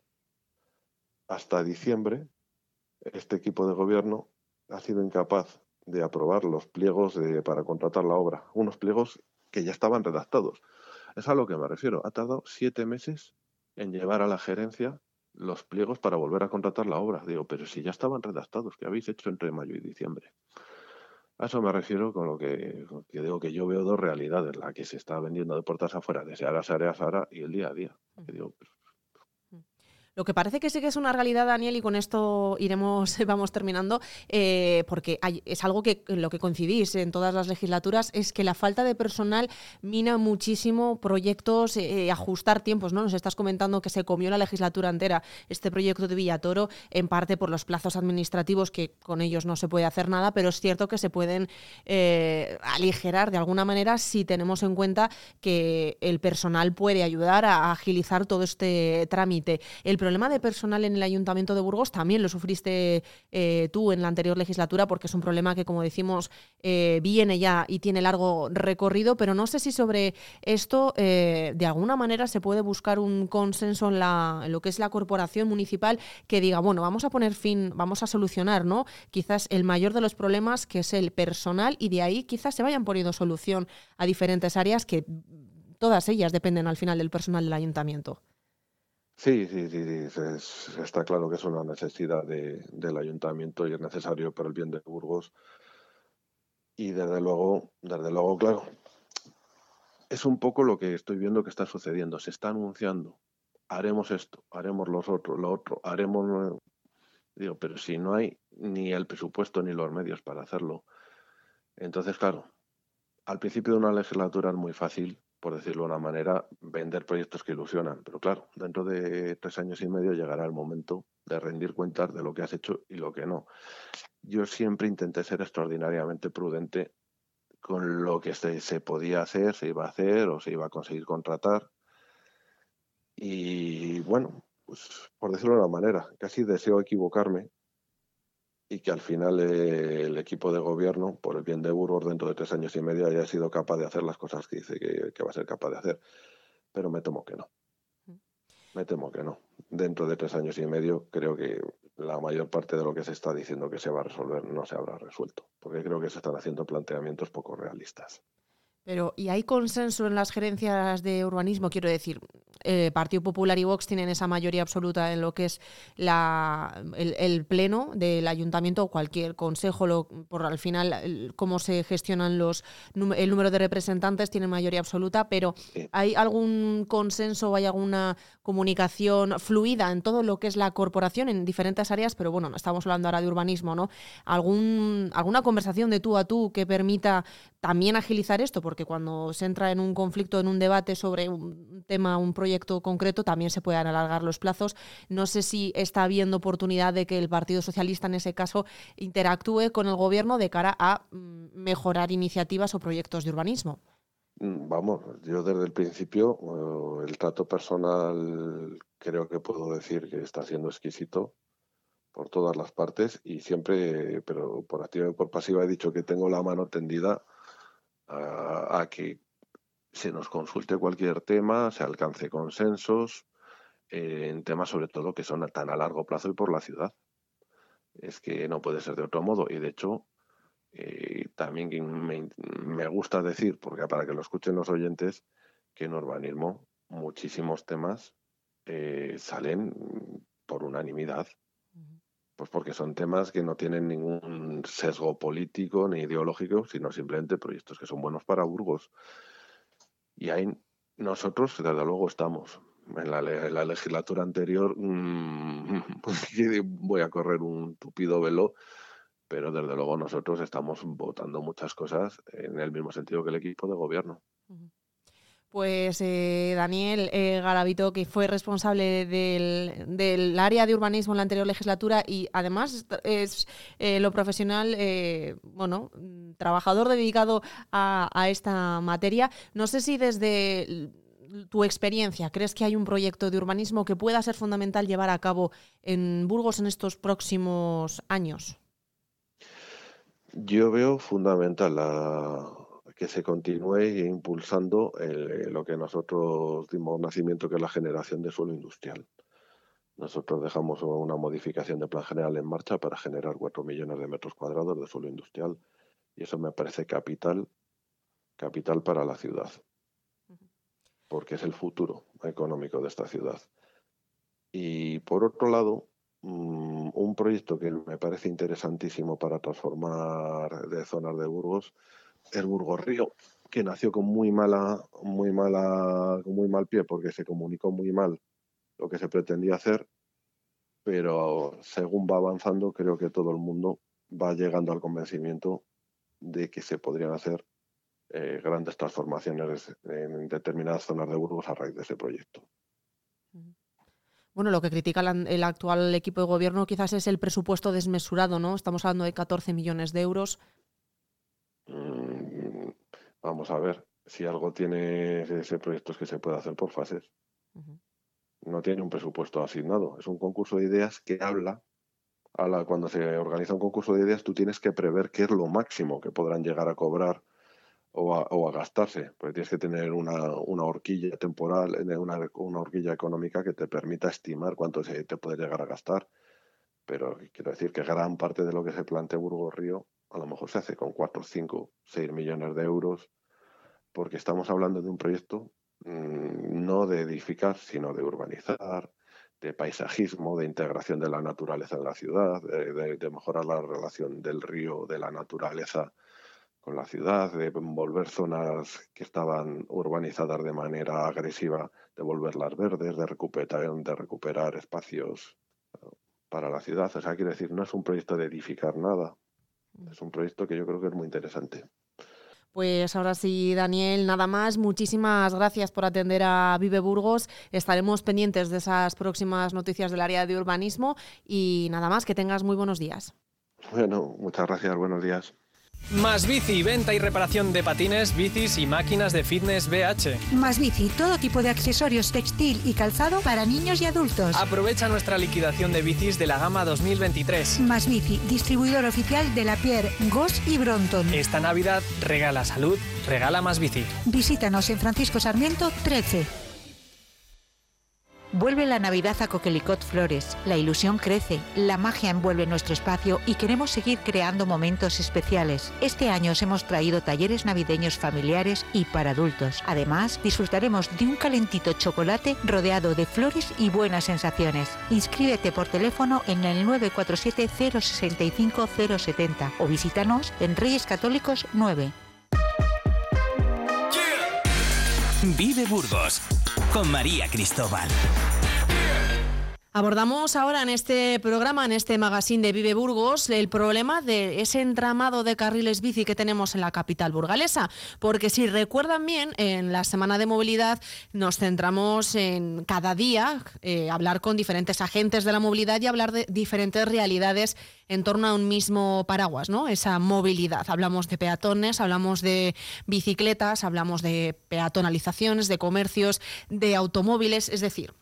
hasta diciembre, este equipo de gobierno ha sido incapaz de aprobar los pliegos para contratar la obra, unos pliegos que ya estaban redactados. Es a lo que me refiero. Ha tardado siete meses en llevar a la gerencia los pliegos para volver a contratar la obra. Digo, pero si ya estaban redactados, ¿qué habéis hecho entre mayo y diciembre? A eso me refiero con lo que, digo que yo veo dos realidades, la que se está vendiendo de puertas afuera, de Seara, Seara, Sara y el día a día. digo, pues, lo que parece que sí que es una realidad, Daniel, y con esto iremos, vamos terminando, eh, porque es algo que lo que coincidís en todas las legislaturas, es que la falta de personal mina muchísimo proyectos, eh, ajustar tiempos, ¿no? Nos estás comentando que se comió la legislatura entera este proyecto de Villatoro, en parte por los plazos administrativos, que con ellos no se puede hacer nada, pero es cierto que se pueden eh, aligerar de alguna manera si tenemos en cuenta que el personal puede ayudar a agilizar todo este trámite. El problema de personal en el Ayuntamiento de Burgos también lo sufriste eh, tú en la anterior legislatura, porque es un problema que, como decimos, eh, viene ya y tiene largo recorrido, pero no sé si sobre esto eh, de alguna manera se puede buscar un consenso en, la, lo que es la corporación municipal que diga, bueno, vamos a poner fin, vamos a solucionar, ¿no? Quizás el mayor de los problemas, que es el personal, y de ahí quizás se vayan poniendo solución a diferentes áreas que todas ellas dependen al final del personal del ayuntamiento. Sí, sí, sí, sí está claro que es una necesidad del ayuntamiento y es necesario para el bien de Burgos. Y desde luego, desde luego, claro, es un poco lo que estoy viendo que está sucediendo. Se está anunciando, haremos esto, haremos los otros, lo otro, haremos... Digo, pero si no hay ni el presupuesto ni los medios para hacerlo. Entonces, claro, al principio de una legislatura es muy fácil por decirlo de una manera, vender proyectos que ilusionan. Pero claro, dentro de tres años y medio llegará el momento de rendir cuentas de lo que has hecho y lo que no. Yo siempre intenté ser extraordinariamente prudente con lo que se, podía hacer, se iba a hacer o se iba a conseguir contratar. Y bueno, pues por decirlo de una manera, casi deseo equivocarme y que al final eh, el equipo de gobierno, por el bien de Burgos, dentro de tres años y medio haya sido capaz de hacer las cosas que dice que, va a ser capaz de hacer. Pero me temo que no. Me temo que no. Dentro de tres años y medio creo que la mayor parte de lo que se está diciendo que se va a resolver no se habrá resuelto, porque creo que se están haciendo planteamientos poco realistas. Pero, ¿y hay consenso en las gerencias de urbanismo? Quiero decir, eh, Partido Popular y Vox tienen esa mayoría absoluta en lo que es la, el, pleno del ayuntamiento o cualquier consejo, lo, por al final cómo se gestionan los el número de representantes tiene mayoría absoluta, pero ¿hay algún consenso o hay alguna comunicación fluida en todo lo que es la corporación en diferentes áreas? Pero bueno, estamos hablando ahora de urbanismo, ¿no? ¿Algún, ¿Alguna conversación de tú a tú que permita también agilizar esto? porque cuando se entra en un conflicto, en un debate sobre un tema, un proyecto concreto, también se pueden alargar los plazos. No sé si está habiendo oportunidad de que el Partido Socialista, en ese caso, interactúe con el Gobierno de cara a mm, mejorar iniciativas o proyectos de urbanismo. Mm, vamos, yo desde el principio eh, el trato personal creo que puedo decir que está siendo exquisito por todas las partes y siempre, pero por activa y por pasiva he dicho que tengo la mano tendida a, que se nos consulte cualquier tema, se alcance consensos eh, en temas sobre todo que son tan a largo plazo y por la ciudad. Es que no puede ser de otro modo y de hecho eh, también me, me, gusta decir, porque para que lo escuchen los oyentes, que en urbanismo muchísimos temas eh, salen por unanimidad. Pues porque son temas que no tienen ningún sesgo político ni ideológico, sino simplemente proyectos que son buenos para Burgos. Y ahí nosotros, desde luego, estamos. En la, legislatura anterior mm, voy a correr un tupido velo, pero desde luego nosotros estamos votando muchas cosas en el mismo sentido que el equipo de gobierno. Pues eh, Daniel eh, Garavito, que fue responsable del, área de urbanismo en la anterior legislatura y además es eh, lo profesional, bueno, trabajador dedicado a, a, esta materia. No sé si desde tu experiencia crees que hay un proyecto de urbanismo que pueda ser fundamental llevar a cabo en Burgos en estos próximos años. Yo veo fundamental la, que se continúe impulsando eh, lo que nosotros dimos nacimiento, que es la generación de suelo industrial. Nosotros dejamos una modificación de plan general en marcha para generar 4 millones de metros cuadrados de suelo industrial y eso me parece capital, capital para la ciudad, porque es el futuro económico de esta ciudad. Y por otro lado, mm, un proyecto que me parece interesantísimo para transformar de zonas de Burgos el Burgos Río, que nació con muy mala, muy mala, con muy mal pie porque se comunicó muy mal lo que se pretendía hacer, pero según va avanzando creo que todo el mundo va llegando al convencimiento de que se podrían hacer eh, grandes transformaciones en determinadas zonas de Burgos a raíz de ese proyecto. Bueno, lo que critica el actual equipo de gobierno quizás es el presupuesto desmesurado, ¿no? Estamos hablando de 14 millones de euros vamos a ver si algo tiene ese proyecto es que se puede hacer por fases. No tiene un presupuesto asignado. Es un concurso de ideas que habla. A la, cuando se organiza un concurso de ideas, tú tienes que prever qué es lo máximo que podrán llegar a cobrar o a, o a gastarse. Porque tienes que tener una, una horquilla temporal, eh, una, una horquilla económica que te permita estimar cuánto se te puede llegar a gastar. Pero quiero decir que gran parte de lo que se plantea Burgos Río a lo mejor se hace con 4, 5, 6 millones de euros, porque estamos hablando de un proyecto mm, no de edificar, sino de urbanizar, de paisajismo, de integración de la naturaleza en la ciudad, de, mejorar la relación del río, de la naturaleza con la ciudad, de volver zonas que estaban urbanizadas de manera agresiva, de volverlas verdes, de recuperar, de recuperar espacios eh, para la ciudad. O sea, quiero decir, no es un proyecto de edificar nada, es un proyecto que yo creo que es muy interesante. Pues ahora sí, Daniel, nada más. Muchísimas gracias por atender a Vive Burgos. Estaremos pendientes de esas próximas noticias del área de urbanismo y nada más, que tengas muy buenos días. Bueno, muchas gracias, buenos días. Más bici, venta y reparación de patines, bicis y máquinas de fitness BH. Más bici, todo tipo de accesorios textil y calzado para niños y adultos. Aprovecha nuestra liquidación de bicis de la gama 2023. Más bici, distribuidor oficial de la Pierre, Goss y Bronton. Esta Navidad regala salud, regala más bici. Visítanos en Francisco Sarmiento 13. Vuelve la Navidad a Coquelicot Flores. La ilusión crece, la magia envuelve nuestro espacio y queremos seguir creando momentos especiales. Este año os hemos traído talleres navideños familiares y para adultos. Además, disfrutaremos de un calentito chocolate rodeado de flores y buenas sensaciones. Inscríbete por teléfono en el 947 065 070 o visítanos en Reyes Católicos 9. Vive Burgos con María Cristóbal. Abordamos ahora en este programa, en este magazine de Vive Burgos, el problema de ese entramado de carriles bici que tenemos en la capital burgalesa. Porque si recuerdan bien, en la semana de movilidad nos centramos en cada día eh, hablar con diferentes agentes de la movilidad y hablar de diferentes realidades en torno a un mismo paraguas, ¿no? Esa movilidad. Hablamos de peatones, hablamos de bicicletas, hablamos de peatonalizaciones, de comercios, de automóviles, es decir,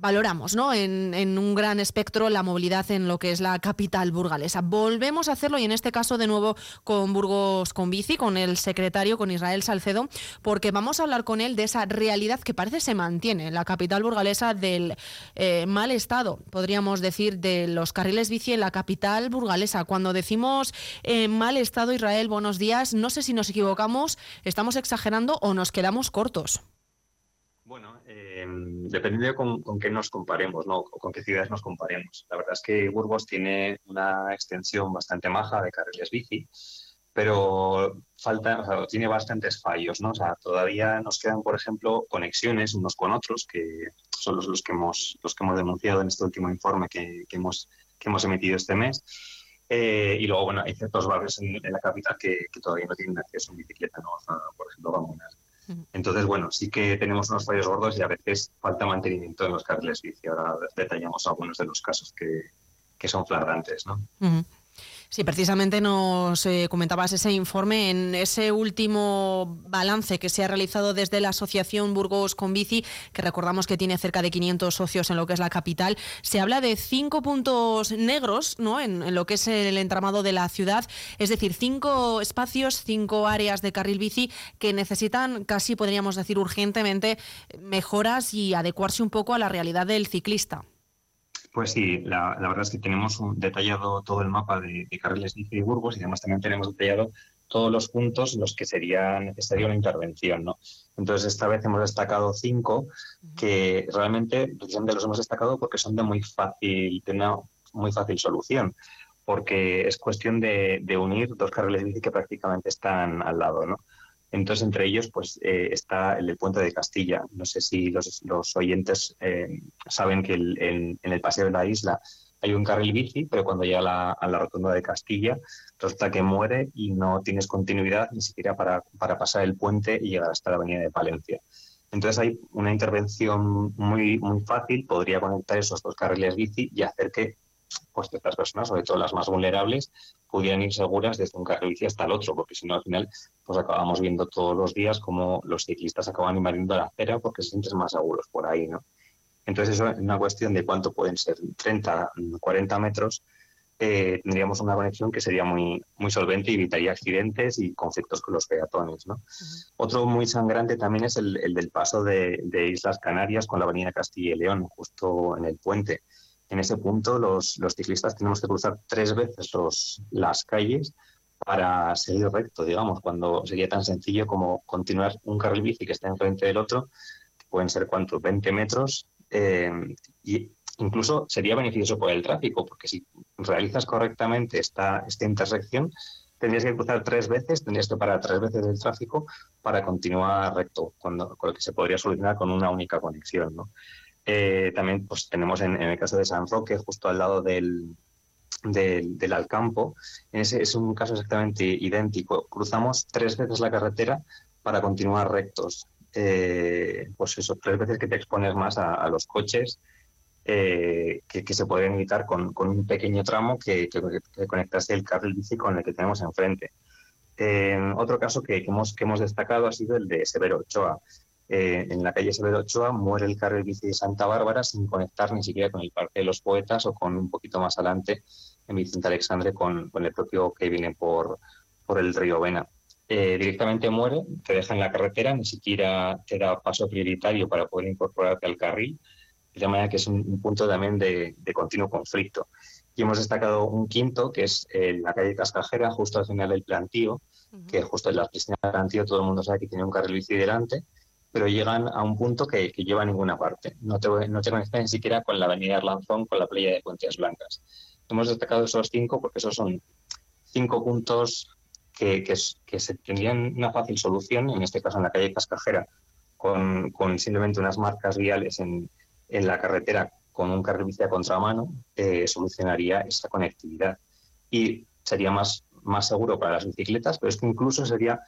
valoramos ¿no? En, un gran espectro la movilidad en lo que es la capital burgalesa. Volvemos a hacerlo y en este caso de nuevo con Burgos con Bici, con el secretario, con Israel Salcedo, porque vamos a hablar con él de esa realidad que parece se mantiene en la capital burgalesa del eh, mal estado, podríamos decir, de los carriles bici en la capital burgalesa. Cuando decimos eh, mal estado, Israel, buenos días, no sé si nos equivocamos, estamos exagerando o nos quedamos cortos. Bueno, eh, dependiendo con, con, qué nos comparemos, ¿no? O con qué ciudades nos comparemos. La verdad es que Burgos tiene una extensión bastante maja de carriles bici, pero falta, o sea, tiene bastantes fallos, ¿no? O sea, todavía nos quedan, por ejemplo, conexiones unos con otros, que son los, los, que, hemos, los que hemos denunciado en este último informe que, que hemos, que hemos emitido este mes. Eh, y luego, bueno, hay ciertos barrios en, la capital que, que, todavía no tienen acceso en bicicleta, ¿no? O sea, por ejemplo, Entonces, bueno, sí que tenemos unos fallos gordos y a veces falta mantenimiento en los carriles bici. Ahora detallamos algunos de los casos que, que son flagrantes, ¿no? Sí, precisamente nos eh, comentabas ese informe en ese último balance que se ha realizado desde la Asociación Burgos con Bici, que recordamos que tiene cerca de 500 socios en lo que es la capital. Se habla de cinco puntos negros ¿no? en, lo que es el entramado de la ciudad, es decir, cinco espacios, cinco áreas de carril bici que necesitan casi, podríamos decir, urgentemente mejoras y adecuarse un poco a la realidad del ciclista. Pues sí, la, verdad es que tenemos detallado todo el mapa de, carriles bici y Burgos y además también tenemos detallado todos los puntos en los que sería necesaria una intervención. ¿no? Entonces, esta vez hemos destacado cinco que realmente los hemos destacado porque son de muy fácil, de una muy fácil solución, porque es cuestión de, de unir dos carriles bici que prácticamente están al lado. ¿no? Entonces, entre ellos, pues eh, está el puente de Castilla. No sé si los, oyentes eh, saben que en, el paseo de la isla hay un carril bici, pero cuando llega a la rotonda de Castilla, resulta que muere y no tienes continuidad ni siquiera para, para pasar el puente y llegar hasta la avenida de Palencia. Entonces hay una intervención muy, muy fácil, podría conectar esos dos carriles bici y hacer que pues, estas personas, sobre todo las más vulnerables, pudieran ir seguras desde un carril hasta el otro, porque si no al final pues acabamos viendo todos los días como los ciclistas acaban invadiendo la acera porque se sienten más seguros por ahí, ¿no? Entonces eso es una cuestión de cuánto pueden ser, 30, 40 metros, eh, tendríamos una conexión que sería muy, muy solvente y evitaría accidentes y conflictos con los peatones. ¿no? Otro muy sangrante también es el, del paso de, de, Islas Canarias con la avenida Castilla y León, justo en el puente en ese punto los, ciclistas tenemos que cruzar tres veces las calles para seguir recto, digamos, cuando sería tan sencillo como continuar un carril bici que está enfrente del otro, pueden ser cuántos, 20 metros, eh, y incluso sería beneficioso por el tráfico, porque si realizas correctamente esta, esta intersección, tendrías que cruzar tres veces, tendrías que parar tres veces el tráfico para continuar recto, cuando, con lo que se podría solucionar con una única conexión. ¿no? Eh, también pues, tenemos en, el caso de San Roque, justo al lado del, del, Alcampo, es un caso exactamente idéntico. Cruzamos tres veces la carretera para continuar rectos. Eh, pues eso, tres veces que te expones más a, los coches eh, que, se pueden evitar con, un pequeño tramo que, que, conectase el carril bici con el que tenemos enfrente. otro caso que, hemos, que hemos destacado ha sido el de Severo Ochoa. Eh, en la calle Severo Ochoa muere el carril bici de Santa Bárbara sin conectar ni siquiera con el Parque de los Poetas o con un poquito más adelante en Vicente Alexandre con, el propio que viene por, por el río Vena. Eh, directamente muere, te deja en la carretera, ni siquiera te da paso prioritario para poder incorporarte al carril, de manera que es un, punto también de, continuo conflicto. Y hemos destacado un quinto, que es eh, la calle Cascajera, justo al final del plantío, que justo en la piscina del plantío todo el mundo sabe que tiene un carril bici delante, pero llegan a un punto que, lleva a ninguna parte. No te, no te conectan ni siquiera con la avenida Arlanzón, con la playa de Puentes Blancas. Hemos destacado esos cinco porque esos son cinco puntos que, que, se tendrían una fácil solución, en este caso en la calle Cascajera, con, con simplemente unas marcas viales en, en, la carretera con un carril bici a contramano, eh, solucionaría esta conectividad. Y sería más, más seguro para las bicicletas, pero es que incluso sería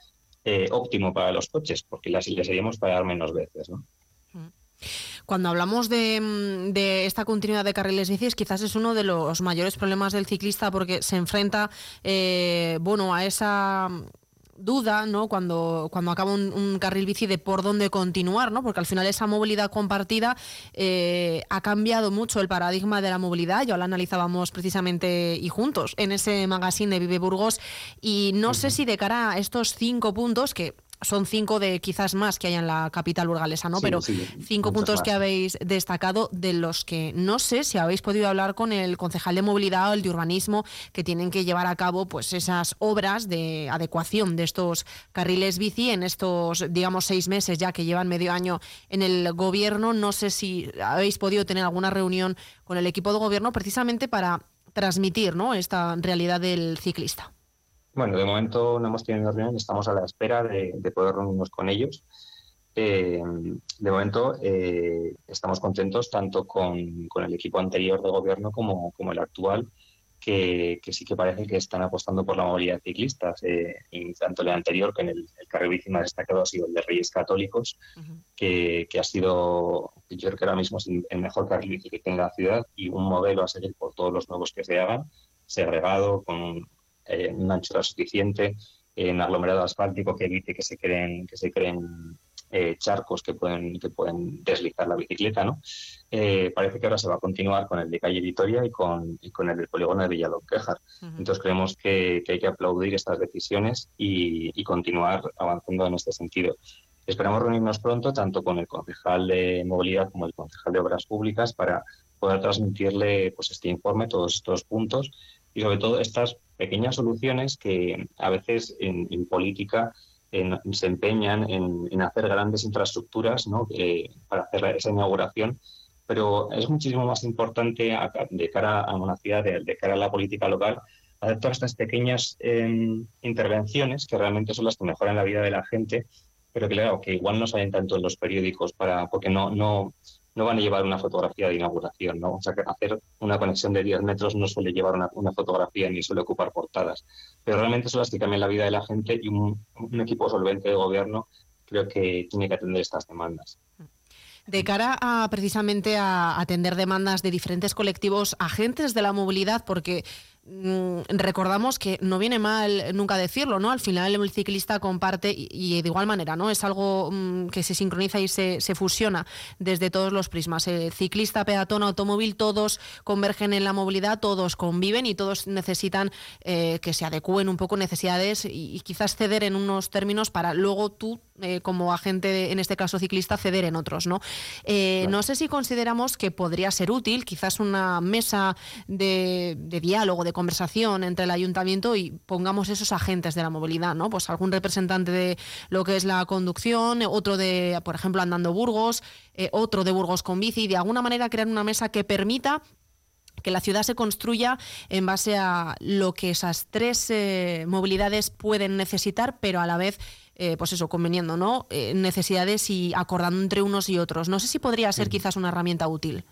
eh, óptimo para los coches, porque las les haríamos parar menos veces. ¿no? Cuando hablamos de, de, esta continuidad de carriles bicis, quizás es uno de los mayores problemas del ciclista porque se enfrenta eh, bueno, a esa duda, ¿no? Cuando, cuando acaba un, carril bici de por dónde continuar, ¿no? Porque al final esa movilidad compartida eh, ha cambiado mucho el paradigma de la movilidad. Ya lo analizábamos precisamente y juntos en ese magazine de Vive Burgos. Y no sé si de cara a estos cinco puntos que son cinco de quizás más que hay en la capital burgalesa, ¿no? Pero cinco puntos que habéis destacado, de los que no sé si habéis podido hablar con el concejal de movilidad o el de urbanismo, que tienen que llevar a cabo pues esas obras de adecuación de estos carriles bici en estos, digamos, seis meses ya que llevan medio año en el gobierno. No sé si habéis podido tener alguna reunión con el equipo de gobierno precisamente para transmitir ¿no? esta realidad del ciclista. Bueno, de momento no hemos tenido reunión, estamos a la espera de, poder reunirnos con ellos. Eh, de momento eh, estamos contentos tanto con, el equipo anterior de gobierno como, como el actual, que, sí que parece que están apostando por la movilidad de ciclistas. Eh, y tanto el anterior que en el, el carril bici más destacado ha sido el de Reyes Católicos, que, ha sido, yo creo que ahora mismo es el mejor carril bici que tiene la ciudad y un modelo a seguir por todos los nuevos que se hagan, segregado, con eh, una anchura suficiente, en aglomerado asfáltico que evite que se creen, que se creen eh, charcos que pueden, que pueden deslizar la bicicleta, ¿no? Eh, parece que ahora se va a continuar con el de calle Vitoria y con, con el del polígono de Villalonquejar. Entonces creemos que, hay que aplaudir estas decisiones y, continuar avanzando en este sentido. Esperamos reunirnos pronto tanto con el concejal de movilidad como el concejal de obras públicas para poder transmitirle pues, este informe, todos estos puntos y sobre todo estas pequeñas soluciones que a veces en, política se empeñan en, hacer grandes infraestructuras ¿no? para hacer esa inauguración, pero es muchísimo más importante de cara a una ciudad, de, cara a la política local, hacer todas estas pequeñas em, intervenciones que realmente son las que mejoran la vida de la gente, pero que, claro, que igual no salen tanto en los periódicos para, porque no, no, no van a llevar una fotografía de inauguración, ¿no? O sea, que hacer una conexión de 10 metros no suele llevar una, fotografía ni suele ocupar portadas, pero realmente son las que cambian la vida de la gente y un, equipo solvente de gobierno creo que tiene que atender estas demandas. De cara a precisamente a atender demandas de diferentes colectivos, agentes de la movilidad, porque recordamos que no viene mal nunca decirlo, ¿no? Al final el ciclista comparte y, de igual manera, ¿no? Es algo mm, que se sincroniza y se, fusiona desde todos los prismas. El ciclista, peatón, automóvil, todos convergen en la movilidad, todos conviven y todos necesitan eh, que se adecúen un poco necesidades y, quizás ceder en unos términos para luego tú eh, como agente, en este caso ciclista, ceder en otros. ¿no? Eh, no sé si consideramos que podría ser útil quizás una mesa de, de diálogo, de conversación entre el ayuntamiento y pongamos esos agentes de la movilidad, ¿no? Pues algún representante de lo que es la conducción, otro de, por ejemplo, andando Burgos, eh, otro de Burgos con bici, de alguna manera crear una mesa que permita que la ciudad se construya en base a lo que esas tres movilidades pueden necesitar, pero a la vez eh, pues eso, conveniendo, ¿no? Eh, necesidades y acordando entre unos y otros. No sé si podría ser quizás una herramienta útil.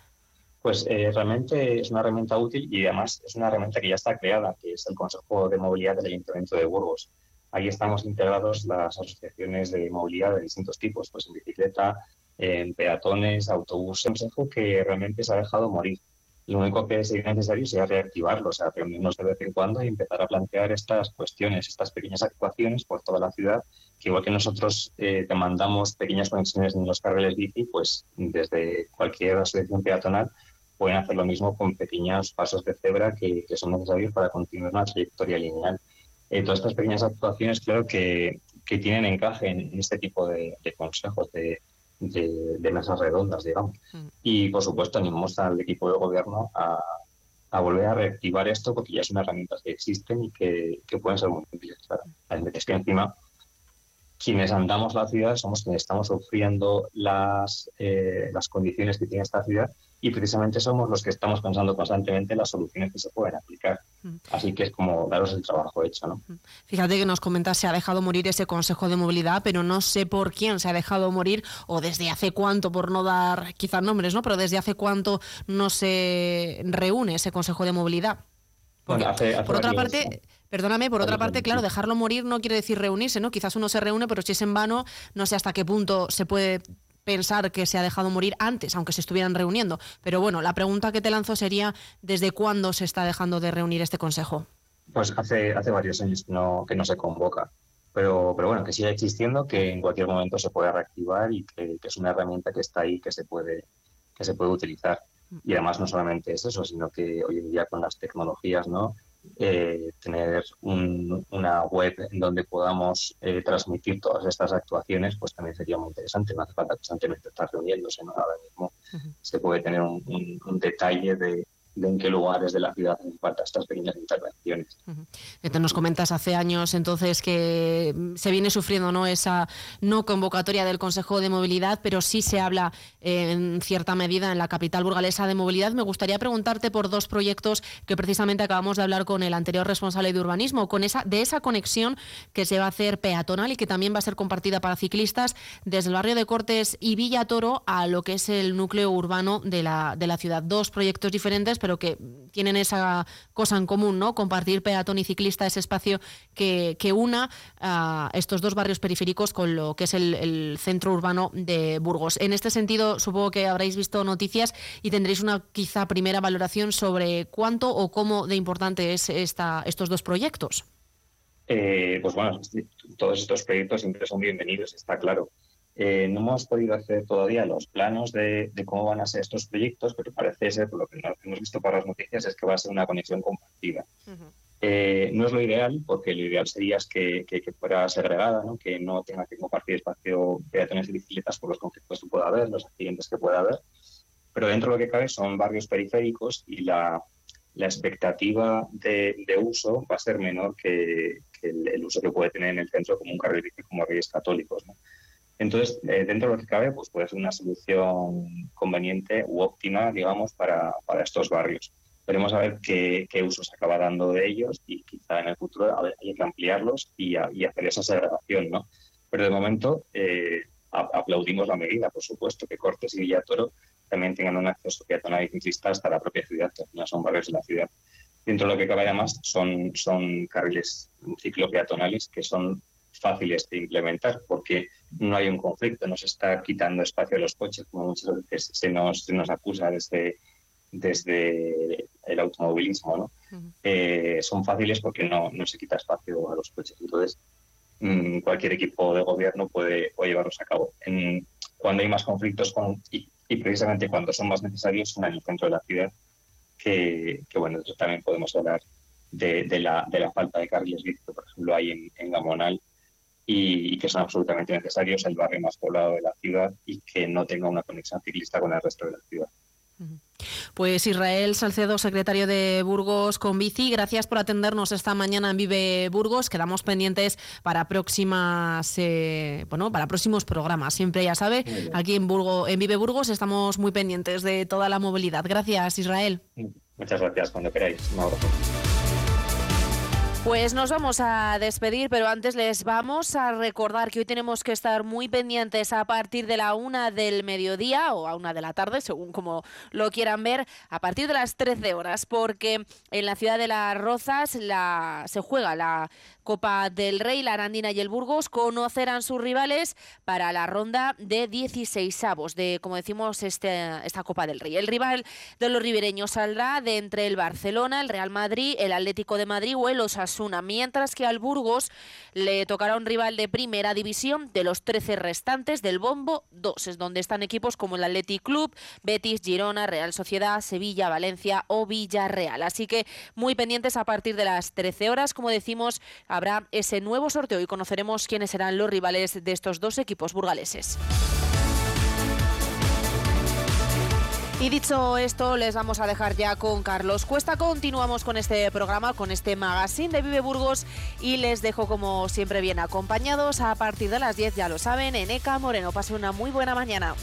Pues eh, realmente es una herramienta útil y además es una herramienta que ya está creada, que es el Consejo de Movilidad del Ayuntamiento de Burgos. Ahí estamos integrados las asociaciones de movilidad de distintos tipos, pues en bicicleta, en peatones, autobuses, un consejo que realmente se ha dejado morir. Lo único que sería necesario sería reactivarlo, o sea, reunirnos de vez en cuando y empezar a plantear estas cuestiones, estas pequeñas actuaciones por toda la ciudad, que igual que nosotros eh, demandamos pequeñas conexiones en los carriles bici, pues desde cualquier asociación peatonal pueden hacer lo mismo con pequeños pasos de cebra que, son necesarios para continuar una trayectoria lineal. Eh, todas estas pequeñas actuaciones creo que, que tienen encaje en, este tipo de consejos, de, de, mesas redondas, digamos. Mm. Y, por supuesto, animamos al equipo de gobierno a, a, volver a reactivar esto porque ya son herramientas que existen y que, que pueden ser muy útiles. Es que encima quienes andamos la ciudad somos quienes estamos sufriendo las, eh, las condiciones que tiene esta ciudad y precisamente somos los que estamos pensando constantemente en las soluciones que se pueden aplicar. Mm. Así que es como daros el trabajo hecho. ¿no? Mm. Fíjate que nos comentas, se ha dejado morir ese Consejo de Movilidad, pero no sé por quién se ha dejado morir o desde hace cuánto, por no dar quizás nombres, ¿no? pero desde hace cuánto no se reúne ese Consejo de Movilidad. por otra parte... Perdóname, por otra parte, claro, dejarlo morir no quiere decir reunirse, ¿no? Quizás uno se reúne, pero si es en vano, no sé hasta qué punto se puede pensar que se ha dejado morir antes, aunque se estuvieran reuniendo. Pero bueno, la pregunta que te lanzo sería, ¿desde cuándo se está dejando de reunir este Consejo? Pues hace, hace varios años que no, que se convoca. Pero, bueno, que sigue existiendo, que en cualquier momento se puede reactivar y que, es una herramienta que está ahí, que se puede, que se puede utilizar. Y además no solamente es eso, sino que hoy en día con las tecnologías, ¿no? Eh, tener una web en donde podamos eh, transmitir todas estas actuaciones, pues también sería muy interesante. No hace falta constantemente estar reuniéndose, ¿no? Ahora mismo se puede tener un detalle de, de en qué lugares de la ciudad hacen falta estas pequeñas intervenciones. Entonces nos comentas hace años entonces que se viene sufriendo no esa no convocatoria del Consejo de Movilidad, pero sí se habla en cierta medida en la capital burgalesa de movilidad. Me gustaría preguntarte por dos proyectos que precisamente acabamos de hablar con el anterior responsable de urbanismo, con esa de esa conexión que se va a hacer peatonal y que también va a ser compartida para ciclistas desde el barrio de Cortes y Villa Toro a lo que es el núcleo urbano de la, de la ciudad. Dos proyectos diferentes, pero pero que tienen esa cosa en común, ¿no? Compartir peatón y ciclista, ese espacio que, que una a estos dos barrios periféricos con lo que es el, centro urbano de Burgos. En este sentido, supongo que habréis visto noticias y tendréis una quizá primera valoración sobre cuánto o cómo de importante es esta, estos dos proyectos. Eh, pues bueno, todos estos proyectos siempre son bienvenidos, está claro. Eh, no hemos podido hacer todavía los planos de, cómo van a ser estos proyectos, pero parece ser, por lo que hemos visto para las noticias, es que va a ser una conexión compartida. Eh, no es lo ideal, porque lo ideal sería que, fuera segregada, ¿no? que no tenga que compartir espacio peatones y bicicletas por los conflictos que pueda haber, los accidentes que pueda haber. Pero dentro de lo que cabe son barrios periféricos y la, expectativa de, uso va a ser menor que, el, uso que puede tener en el centro como un carril bici como Reyes Católicos. ¿no? Entonces, eh, dentro de lo que cabe, pues puede ser una solución conveniente u óptima, digamos, para, para estos barrios. Veremos a ver qué, qué, uso se acaba dando de ellos y quizá en el futuro a hay que ampliarlos y, y, hacer esa segregación, ¿no? Pero de momento eh, aplaudimos la medida, por supuesto, que Cortes y Villatoro también tengan un acceso peatonal y ciclista hasta la propia ciudad, que no son barrios de la ciudad. Dentro de lo que cabe además son, son carriles ciclopeatonales que son fáciles de implementar porque no hay un conflicto, no se está quitando espacio a los coches, como muchas veces se nos, se nos acusa desde, desde el automovilismo. ¿no? Eh, son fáciles porque no, no se quita espacio a los coches. Entonces, mm, cualquier equipo de gobierno puede, llevarlos a cabo. En, cuando hay más conflictos con, y, precisamente cuando son más necesarios son en el centro de la ciudad, que, que bueno, también podemos hablar de, de, la, de la falta de carriles bici por ejemplo, hay en, en Gamonal y, que son absolutamente necesarios el barrio más poblado de la ciudad y que no tenga una conexión ciclista con el resto de la ciudad. Pues Israel Salcedo, secretario de Burgos con Bici, gracias por atendernos esta mañana en Vive Burgos. Quedamos pendientes para próximas, eh, bueno, para próximos programas. Siempre ya sabe, aquí en Burgo, en Vive Burgos estamos muy pendientes de toda la movilidad. Gracias, Israel. Muchas gracias, cuando queráis. Un abrazo. Pues nos vamos a despedir, pero antes les vamos a recordar que hoy tenemos que estar muy pendientes a partir de la una del mediodía o a una de la tarde, según como lo quieran ver, a partir de las 13 horas, porque en la ciudad de Las Rozas la, se juega la Copa del Rey, la Arandina y el Burgos conocerán sus rivales para la ronda de 16 avos de, como decimos, este, esta Copa del Rey. El rival de los ribereños saldrá de entre el Barcelona, el Real Madrid, el Atlético de Madrid o el Osasuna, mientras que al Burgos le tocará un rival de primera división de los 13 restantes del Bombo 2, es donde están equipos como el Athletic Club, Betis, Girona, Real Sociedad, Sevilla, Valencia o Villarreal. Así que muy pendientes a partir de las 13 horas, como decimos, habrá ese nuevo sorteo y conoceremos quiénes serán los rivales de estos dos equipos burgaleses. Y dicho esto, les vamos a dejar ya con Carlos Cuesta. Continuamos con este programa, con este magazine de Vive Burgos y les dejo como siempre bien acompañados a partir de las 10, ya lo saben, en ECA Moreno. Pase una muy buena mañana.